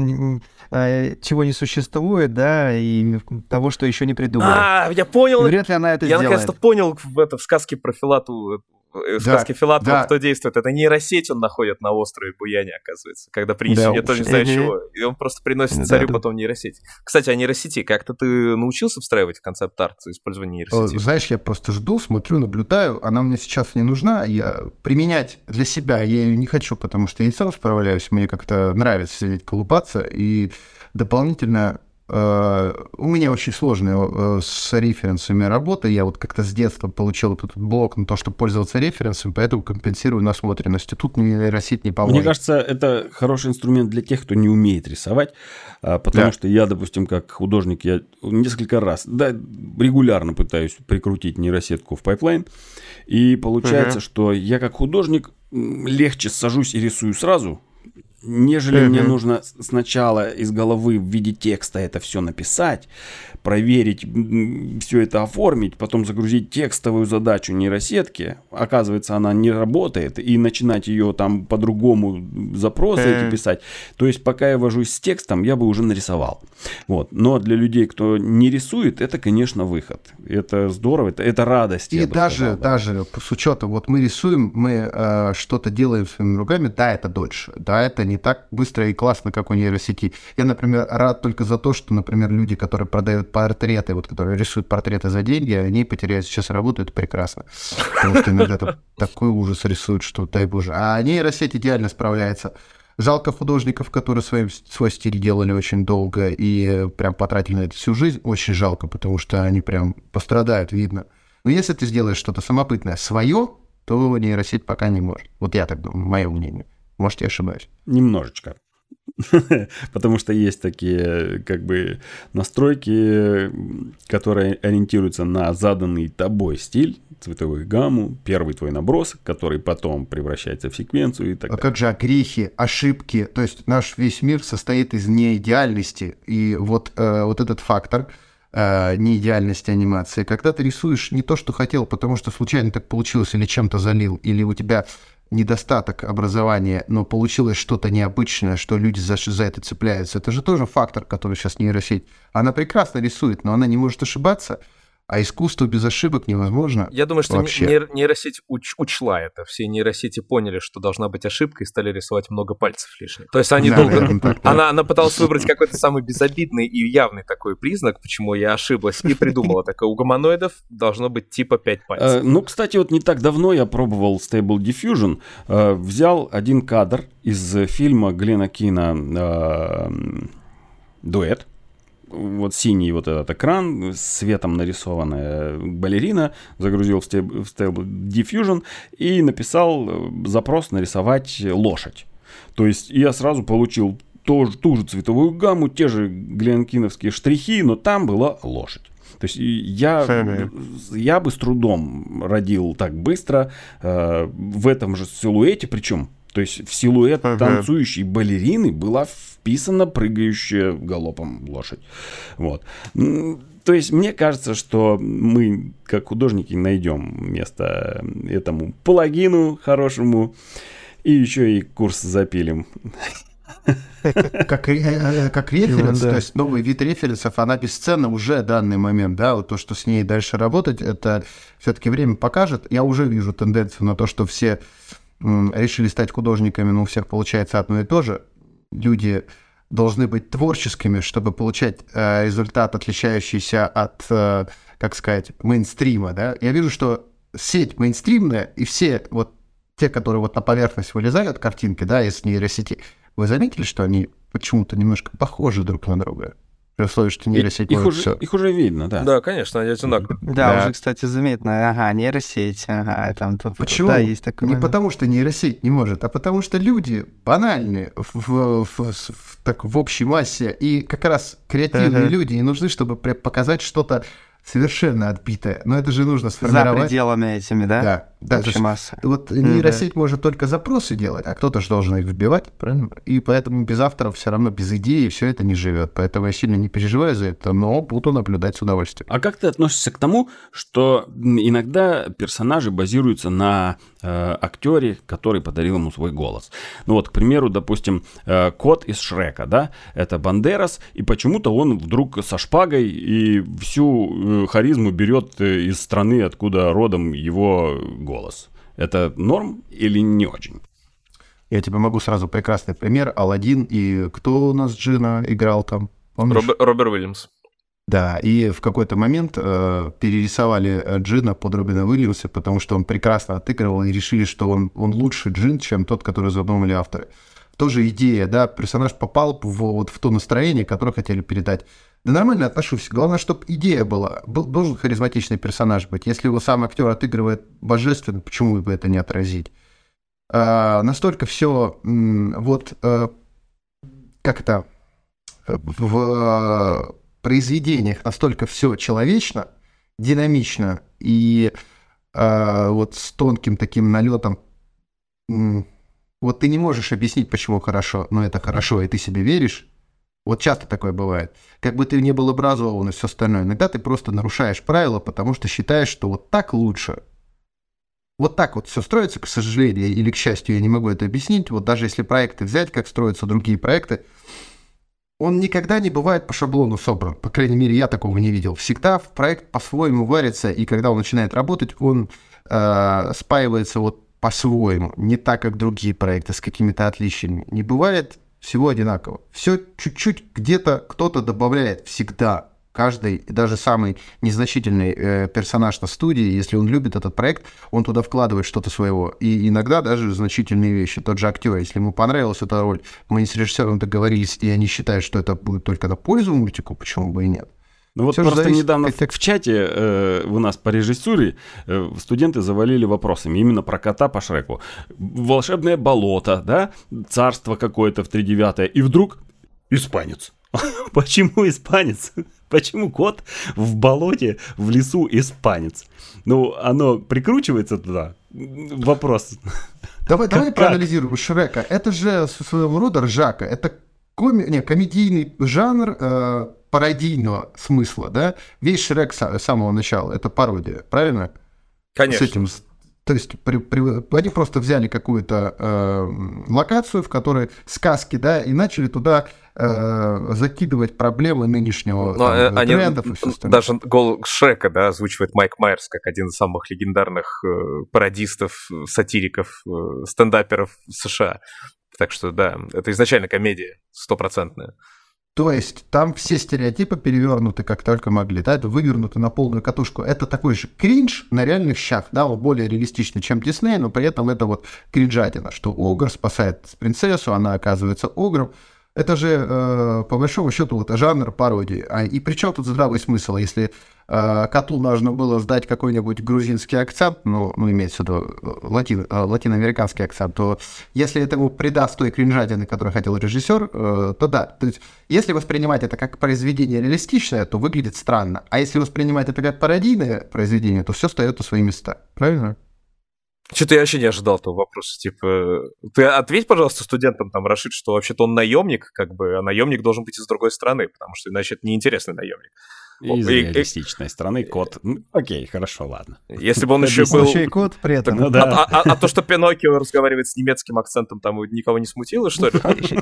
Speaker 4: э, чего не существует, да, и того, что еще не придумали.
Speaker 2: А, я понял.
Speaker 4: Вряд ли она это
Speaker 2: я
Speaker 4: сделает.
Speaker 2: Я наконец-то понял в, это, в сказке про Филату Э, в сказке да, Филатова да. кто действует? Это нейросеть он находит на острове Буяне, оказывается, когда принесет, да, я тоже не знаю чего. И он просто приносит царю потом нейросеть. Кстати, о нейросети. Как-то ты научился встраивать в концепт-арт использование нейросети?
Speaker 1: Знаешь, я просто жду, смотрю, наблюдаю. Она мне сейчас не нужна. Я применять для себя я ее не хочу, потому что я и сам справляюсь. Мне как-то нравится сидеть, колупаться. И дополнительно э, у меня очень сложная э, с референсами работа. Я вот как-то с детства получил этот блок на то, чтобы пользоваться референсами, поэтому компенсирую насмотренностью. Тут нейросеть не поможет.
Speaker 3: Мне кажется, это хороший инструмент для тех, кто не умеет рисовать, а, потому
Speaker 1: Да.
Speaker 3: что я, допустим, как художник, я несколько раз, да, регулярно пытаюсь прикрутить нейросетку в pipeline, и получается, что я как художник легче сажусь и рисую сразу, нежели мне нужно сначала из головы в виде текста это все написать, проверить, все это оформить, потом загрузить текстовую задачу нейросетки. Оказывается, она не работает, и начинать ее там по-другому запросы эти
Speaker 1: Э.
Speaker 3: писать. То есть, пока я вожусь с текстом, я бы уже нарисовал. Вот. Но для людей, кто не рисует, это, конечно, выход. Это здорово, это, это радость.
Speaker 1: И даже,
Speaker 3: сказал, да.
Speaker 1: даже с учетом, вот мы рисуем, мы э, что-то делаем своими руками, да, это дольше, да, это не так быстро и классно, как у нейросети. Я, например, рад только за то, что, например, люди, которые продают портреты, вот которые рисуют портреты за деньги, они потеряют сейчас работу, это прекрасно. Потому что иногда такой ужас рисуют, что дай боже. А нейросеть идеально справляется. Жалко художников, которые своим, свой стиль делали очень долго и э, прям потратили на это всю жизнь. Очень жалко, потому что они прям пострадают, видно. Но если ты сделаешь что-то самобытное свое, то нейросеть пока не может. Вот я так думаю, мое мнение. Может, я ошибаюсь.
Speaker 3: Немножечко. Потому что есть такие как бы настройки, которые ориентируются на заданный тобой стиль, цветовую гамму, первый твой набросок, который потом превращается в секвенцию и так
Speaker 1: А
Speaker 3: далее.
Speaker 1: как же грехи, ошибки? То есть наш весь мир состоит из неидеальности. И вот, э, вот этот фактор э, неидеальности анимации, когда ты рисуешь не то, что хотел, потому что случайно так получилось, или чем-то залил, или у тебя недостаток образования, но получилось что-то необычное, что люди за, за это цепляются. Это же тоже фактор, который сейчас нейросеть. Она прекрасно рисует, но она не может ошибаться, а искусство без ошибок невозможно.
Speaker 2: Я думаю, что
Speaker 1: Вообще.
Speaker 2: нейр- нейросеть уч- учла это. Все нейросети поняли, что должна быть ошибка, и стали рисовать много пальцев лишних. То есть они
Speaker 1: Да,
Speaker 2: долго...
Speaker 1: наверное, так, да.
Speaker 2: Она, она пыталась выбрать какой-то самый безобидный и явный такой признак, почему я ошиблась, и придумала такое. У гуманоидов должно быть типа 5 пальцев.
Speaker 3: Э, Ну, кстати, вот не так давно я пробовал Stable Diffusion. Э, Взял один кадр из фильма Глена Кина э, «Дуэт». Вот синий вот этот экран, светом нарисованная балерина, загрузил в Stable, Diffusion и написал э, запрос нарисовать лошадь. То есть я сразу получил тоже, ту же цветовую гамму, те же гленкиновские штрихи, но там была лошадь. То есть и я,
Speaker 1: Фэмили.
Speaker 3: я бы с трудом родил так быстро э, в этом же силуэте, причем, то есть в силуэт
Speaker 1: Ага.
Speaker 3: танцующей балерины была вписана прыгающая галопом лошадь. Вот. То есть мне кажется, что мы, как художники, найдем место этому палагину хорошему, и еще и курс запилим.
Speaker 1: как, ре- э, как референс,
Speaker 4: да.
Speaker 1: то есть новый вид референсов, она бесценна уже в данный момент, да, вот то, что с ней дальше работать, это все-таки время покажет. Я уже вижу тенденцию на то, что все решили стать художниками, но у всех получается одно и то же. Люди должны быть творческими, чтобы получать э, результат, отличающийся от, э, как сказать, мейнстрима, да. Я вижу, что сеть мейнстримная, и все вот те, которые вот на поверхность вылезают, картинки, да, из нейросети, вы заметили, что они почему-то немножко похожи друг на друга? При условии, что нейросеть
Speaker 3: их,
Speaker 1: может
Speaker 3: уже,
Speaker 1: всё.
Speaker 3: их уже видно, да.
Speaker 2: Да, конечно, они одинаковые.
Speaker 4: Да,
Speaker 1: Да.
Speaker 4: уже, кстати, заметно. Ага, нейросеть. Ага, там тут.
Speaker 1: Почему?
Speaker 4: Да, есть такой
Speaker 1: Не
Speaker 4: момент.
Speaker 1: потому, что нейросеть не может, а потому что люди банальные в, в- в- в- так, в общей массе. И как раз креативные
Speaker 4: Ага.
Speaker 1: люди не нужны, чтобы показать что-то совершенно отбитое. Но это же нужно
Speaker 4: За
Speaker 1: сформировать.
Speaker 4: пределами этими, да?
Speaker 1: Да, да,
Speaker 4: Общей
Speaker 1: то есть
Speaker 4: массы.
Speaker 1: Вот
Speaker 4: Мгм,
Speaker 1: нейросеть может только запросы делать, а кто-то же должен их вбивать, правильно? И поэтому без авторов все равно, без идеи все это не живет. Поэтому я сильно не переживаю за это, но буду наблюдать с удовольствием.
Speaker 3: А как ты относишься к тому, что иногда персонажи базируются на э, актере, который подарил ему свой голос? Ну вот, к примеру, допустим, э, кот из Шрека, да, это Бандерас, и почему-то он вдруг со шпагой и всю э, харизму берет э, из страны, откуда родом его голос. Это норм или не очень?
Speaker 1: Я тебе могу сразу прекрасный пример. Алладин и кто у нас Джина играл там? Помнишь?
Speaker 2: Робер- Робер Уильямс.
Speaker 1: Да, и в какой-то момент э, перерисовали э, Джина под Робина Уильямса, потому что он прекрасно отыгрывал, и решили, что он, он лучше Джин, чем тот, который задумали авторы. Тоже идея, да, персонаж попал в, вот в то настроение, которое хотели передать. Да нормально отношусь. Главное, чтобы идея была. Был, должен харизматичный персонаж быть. Если его сам актер отыгрывает божественно, почему бы это не отразить? А, настолько все вот а, как то в а, произведениях настолько все человечно, динамично и а, вот с тонким таким налетом вот ты не можешь объяснить, почему хорошо, но это хорошо, и ты себе веришь. Вот часто такое бывает. Как бы ты не был образован и все остальное. Иногда ты просто нарушаешь правила, потому что считаешь, что вот так лучше. Вот так вот все строится, к сожалению, или к счастью, я не могу это объяснить. Вот даже если проекты взять, как строятся другие проекты, он никогда не бывает по шаблону собран. По крайней мере, я такого не видел. Всегда в проект по-своему варится, и когда он начинает работать, он э, спаивается вот по-своему, не так, как другие проекты, с какими-то отличиями. Не бывает всего одинаково. Все чуть-чуть где-то кто-то добавляет всегда. Каждый, даже самый незначительный э, персонаж на студии, если он любит этот проект, он туда вкладывает что-то своего. И иногда даже значительные вещи. Тот же актер, если ему понравилась эта роль, мы с режиссером договорились, и они считают, что это будет только на пользу мультику, почему бы и нет.
Speaker 3: Ну вот Все просто зависит, недавно как... в чате э, у нас по режиссуре э, студенты завалили вопросами именно про кота по Шреку. Волшебное болото, да, царство какое-то в тридевятое, и вдруг испанец. Почему испанец? Почему кот в болоте, в лесу испанец? Ну, оно прикручивается туда? Вопрос.
Speaker 1: Давай, давай проанализируем Шрека. Это же своего рода ржака. Это коми... не, комедийный жанр, э, пародийного смысла, да? Весь Шрек с самого начала — это пародия, правильно?
Speaker 2: Конечно.
Speaker 1: С этим, то есть при, при, они просто взяли какую-то э, локацию, в которой сказки, да, и начали туда э, закидывать проблемы нынешнего
Speaker 2: Но, там, они, трендов и все остальное. Даже гол Шрека, да, озвучивает Майк Майерс как один из самых легендарных э, пародистов, сатириков, э, стендаперов США. Так что да, это изначально комедия стопроцентная.
Speaker 1: То есть там все стереотипы перевернуты как только могли, да, это вывернуты на полную катушку. Это такой же кринж на реальных щах, да, он более реалистичный, чем Дисней, но при этом это вот кринжатина, что Огр спасает принцессу, она оказывается Огром, это же, э, по большому счету, вот жанр пародии. А, и при чем тут здравый смысл? Если э, коту нужно было сдать какой-нибудь грузинский акцент, ну, ну имеется в виду э, латин, э, латиноамериканский акцент, то если этому придаст той кринжатины, которую хотел режиссер, э, то да. То есть, если воспринимать это как произведение реалистичное, то выглядит странно. А если воспринимать это как пародийное произведение, то все встает на свои места. Правильно?
Speaker 2: Что-то я вообще не ожидал этого вопроса. Типа, ты ответь, пожалуйста, студентам, там, Рашид, что вообще-то он наемник, как бы, а наемник должен быть из другой страны, потому что иначе это неинтересный наемник.
Speaker 3: Из и, реалистичной и, страны кот. Ну, окей, хорошо, ладно.
Speaker 2: Если бы он еще был...
Speaker 1: еще и кот при этом.
Speaker 2: Ну, да. а, а, а то, что Пиноккио разговаривает с немецким акцентом, там никого не смутило, что ли?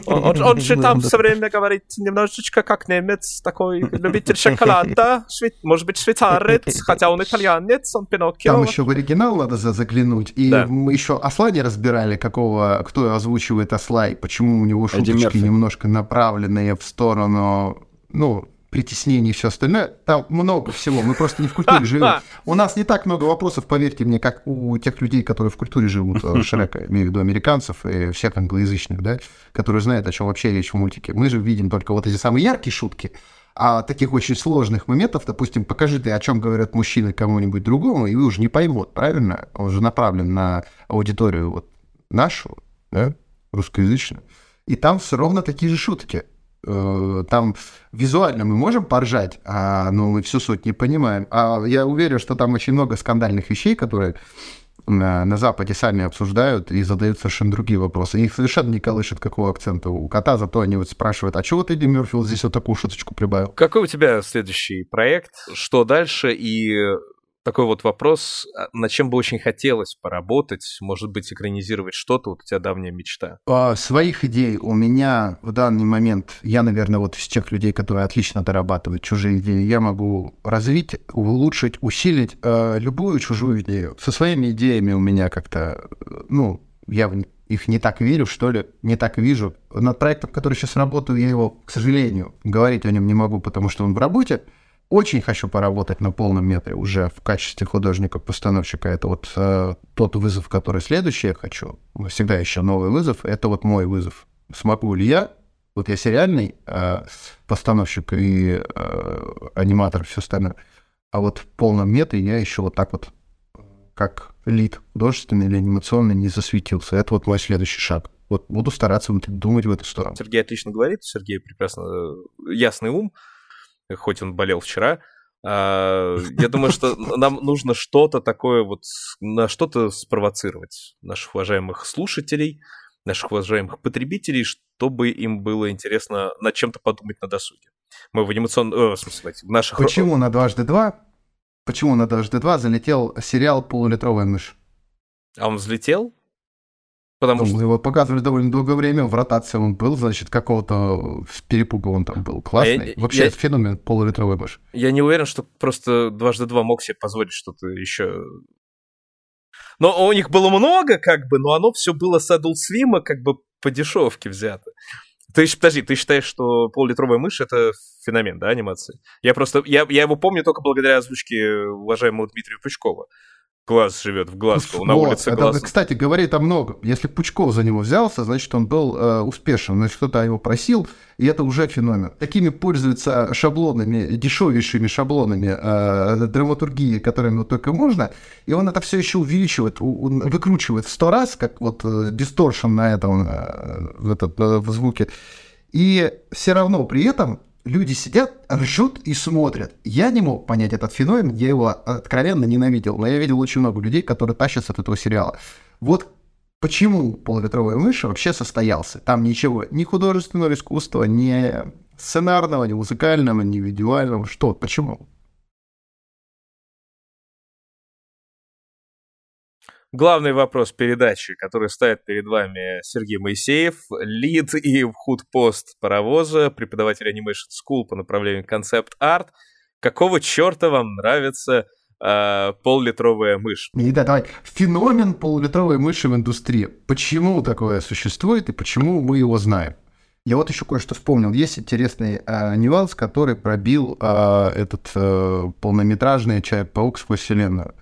Speaker 2: Он, он, он же там все время говорит немножечко как немец, такой любитель шоколада, шве... может быть, швейцарец, хотя он итальянец, он Пиноккио.
Speaker 1: Там еще в оригинал надо заглянуть. И да. мы еще осла не разбирали, какого, кто озвучивает осла, и почему у него шуточки немножко направленные в сторону ну, притеснений и все остальное. Там много всего. Мы просто не в культуре живем. У нас не так много вопросов, поверьте мне, как у тех людей, которые в культуре живут, э, Шрека, имею в виду американцев и всех англоязычных, да, которые знают, о чем вообще речь в мультике. Мы же видим только вот эти самые яркие шутки, а таких очень сложных моментов, допустим, покажи ты, о чем говорят мужчины кому-нибудь другому, и вы уже не поймут, правильно? Он же направлен на аудиторию вот нашу, да, русскоязычную. И там все ровно такие же шутки. Э, там визуально мы можем поржать, а, но мы всю суть не понимаем. А я уверен, что там очень много скандальных вещей, которые на, на Западе сами обсуждают и задают совершенно другие вопросы. Их совершенно не колышет какого акцента у кота, зато они вот спрашивают, а чего ты, Эдди Мерфи, здесь вот такую шуточку прибавил?
Speaker 2: Какой у тебя следующий проект? Что дальше? И такой вот вопрос, а, над чем бы очень хотелось поработать, может быть, экранизировать что-то, вот у тебя давняя мечта?
Speaker 1: А, своих идей у меня в данный момент, я, наверное, вот из тех людей, которые отлично дорабатывают чужие идеи, я могу развить, улучшить, усилить э, любую чужую идею. Со своими идеями у меня как-то, ну, я их не так верю, что ли, не так вижу. Над проектом, который сейчас работаю, я его, к сожалению, говорить о нем не могу, потому что он в работе, очень хочу поработать на полном метре уже в качестве художника-постановщика. Это вот э, тот вызов, который следующий я хочу. Всегда еще новый вызов. Это вот мой вызов. смогу ли я, вот я сериальный э, постановщик и э, аниматор, все остальное, а вот в полном метре я еще вот так вот, как лид художественный или анимационный, не засветился. Это вот мой следующий шаг. Вот буду стараться думать в эту сторону.
Speaker 2: Сергей отлично говорит, Сергей прекрасно э, ясный ум, хоть он болел вчера. А, я думаю, что нам нужно что-то такое вот, на что-то спровоцировать наших уважаемых слушателей, наших уважаемых потребителей, чтобы им было интересно над чем-то подумать на досуге. Мы в анимационном... Э, в смысле, в наших...
Speaker 1: Почему на дважды два? Почему на дважды два залетел сериал «Полулитровая мышь»?
Speaker 2: А он взлетел? Потому что...
Speaker 1: Его показывали довольно долгое время, в ротации он был, значит, какого-то перепуга он там был. Классный. А я, Вообще, я... феномен полулитровой мышь.
Speaker 2: Я не уверен, что просто дважды два мог себе позволить что-то еще но у них было много, как бы, но оно все было с Adult Swim, как бы по дешевке взято. Ты, подожди, ты считаешь, что полулитровая мышь — это феномен, да, анимации? Я просто, я, я его помню только благодаря озвучке уважаемого Дмитрия Пучкова. Глаз живет в Глазго, на вот, улице Глаз.
Speaker 1: Это, кстати, говорит о многом. Если Пучков за него взялся, значит, он был э, успешен, значит, кто-то его просил, и это уже феномен. Такими пользуются шаблонами, дешевейшими шаблонами э, драматургии, которыми вот только можно, и он это все еще увеличивает, у, выкручивает в сто раз, как вот э, дисторшн на этом, э, в, этот, э, в звуке. И все равно при этом люди сидят, ржут и смотрят. Я не мог понять этот феномен, я его откровенно ненавидел, но я видел очень много людей, которые тащатся от этого сериала. Вот почему «Полуветровая мышь» вообще состоялся. Там ничего, ни художественного искусства, ни сценарного, ни музыкального, ни видуального. Что? Почему?
Speaker 2: Главный вопрос передачи, который ставит перед вами Сергей Моисеев, лид и худпост паровоза, преподаватель Animation School по направлению концепт-арт. Какого черта вам нравится э, поллитровая мышь?
Speaker 1: И да, давай. Феномен полулитровой мыши в индустрии. Почему такое существует и почему мы его знаем? Я вот еще кое-что вспомнил. Есть интересный э, нюанс, который пробил э, этот э, полнометражный Человек-паук сквозь вселенную.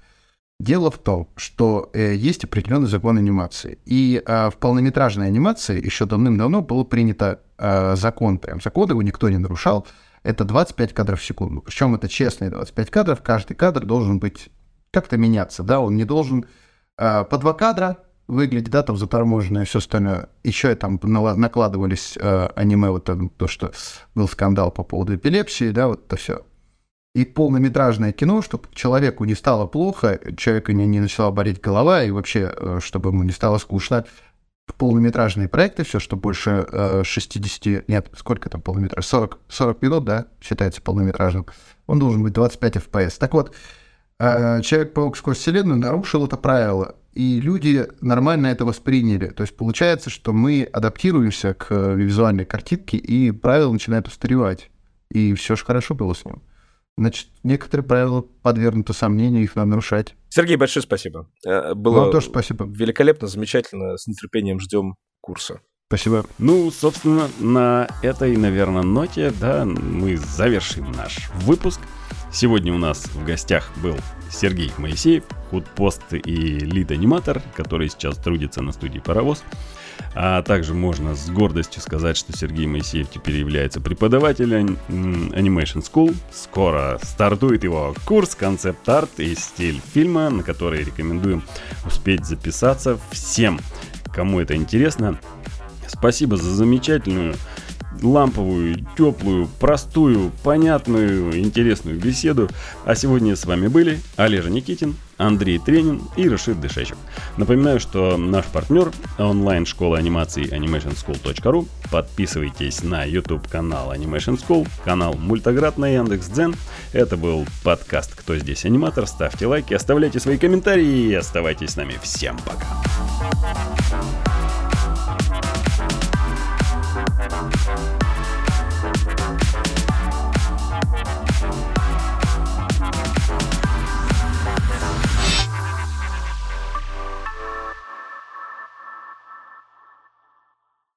Speaker 1: Дело в том, что э, есть определенный закон анимации. И э, в полнометражной анимации еще давным-давно был принято э, закон, прям закон его никто не нарушал, это 25 кадров в секунду. Причем это честные 25 кадров, каждый кадр должен быть как-то меняться, да, он не должен э, по два кадра выглядеть, да, там заторможенное все остальное. Еще там накладывались э, аниме, вот то, что был скандал по поводу эпилепсии, да, вот это все и полнометражное кино, чтобы человеку не стало плохо, человеку не, не начала болеть голова, и вообще, э, чтобы ему не стало скучно. Полнометражные проекты, все, что больше э, 60, нет, сколько там полнометраж, 40, 40 минут, да, считается полнометражным, он должен быть 25 FPS. Так вот, э, Человек-паук сквозь вселенную нарушил это правило, и люди нормально это восприняли. То есть получается, что мы адаптируемся к визуальной картинке, и правила начинают устаревать. И все же хорошо было с ним. Значит, некоторые правила подвергнуты сомнению, их надо нарушать.
Speaker 2: Сергей, большое спасибо. Э, было
Speaker 1: Вам тоже спасибо.
Speaker 2: Великолепно, замечательно. С нетерпением ждем курса.
Speaker 1: Спасибо.
Speaker 3: Ну, собственно, на этой, наверное, ноте, да, мы завершим наш выпуск. Сегодня у нас в гостях был Сергей Моисеев, худпост и лид-аниматор, который сейчас трудится на студии «Паровоз». А также можно с гордостью сказать, что Сергей Моисеев теперь является преподавателем Animation School. Скоро стартует его курс концепт-арт и стиль фильма, на который рекомендуем успеть записаться всем, кому это интересно. Спасибо за замечательную ламповую, теплую, простую, понятную, интересную беседу. А сегодня с вами были Олежа Никитин, Андрей Тренин и Рашид Дышечев. Напоминаю, что наш партнер онлайн-школа анимации animationschool.ru. Подписывайтесь на YouTube канал Animation School, канал Мультоград на Яндекс.Дзен. Это был подкаст «Кто здесь аниматор?». Ставьте лайки, оставляйте свои комментарии и оставайтесь с нами. Всем пока!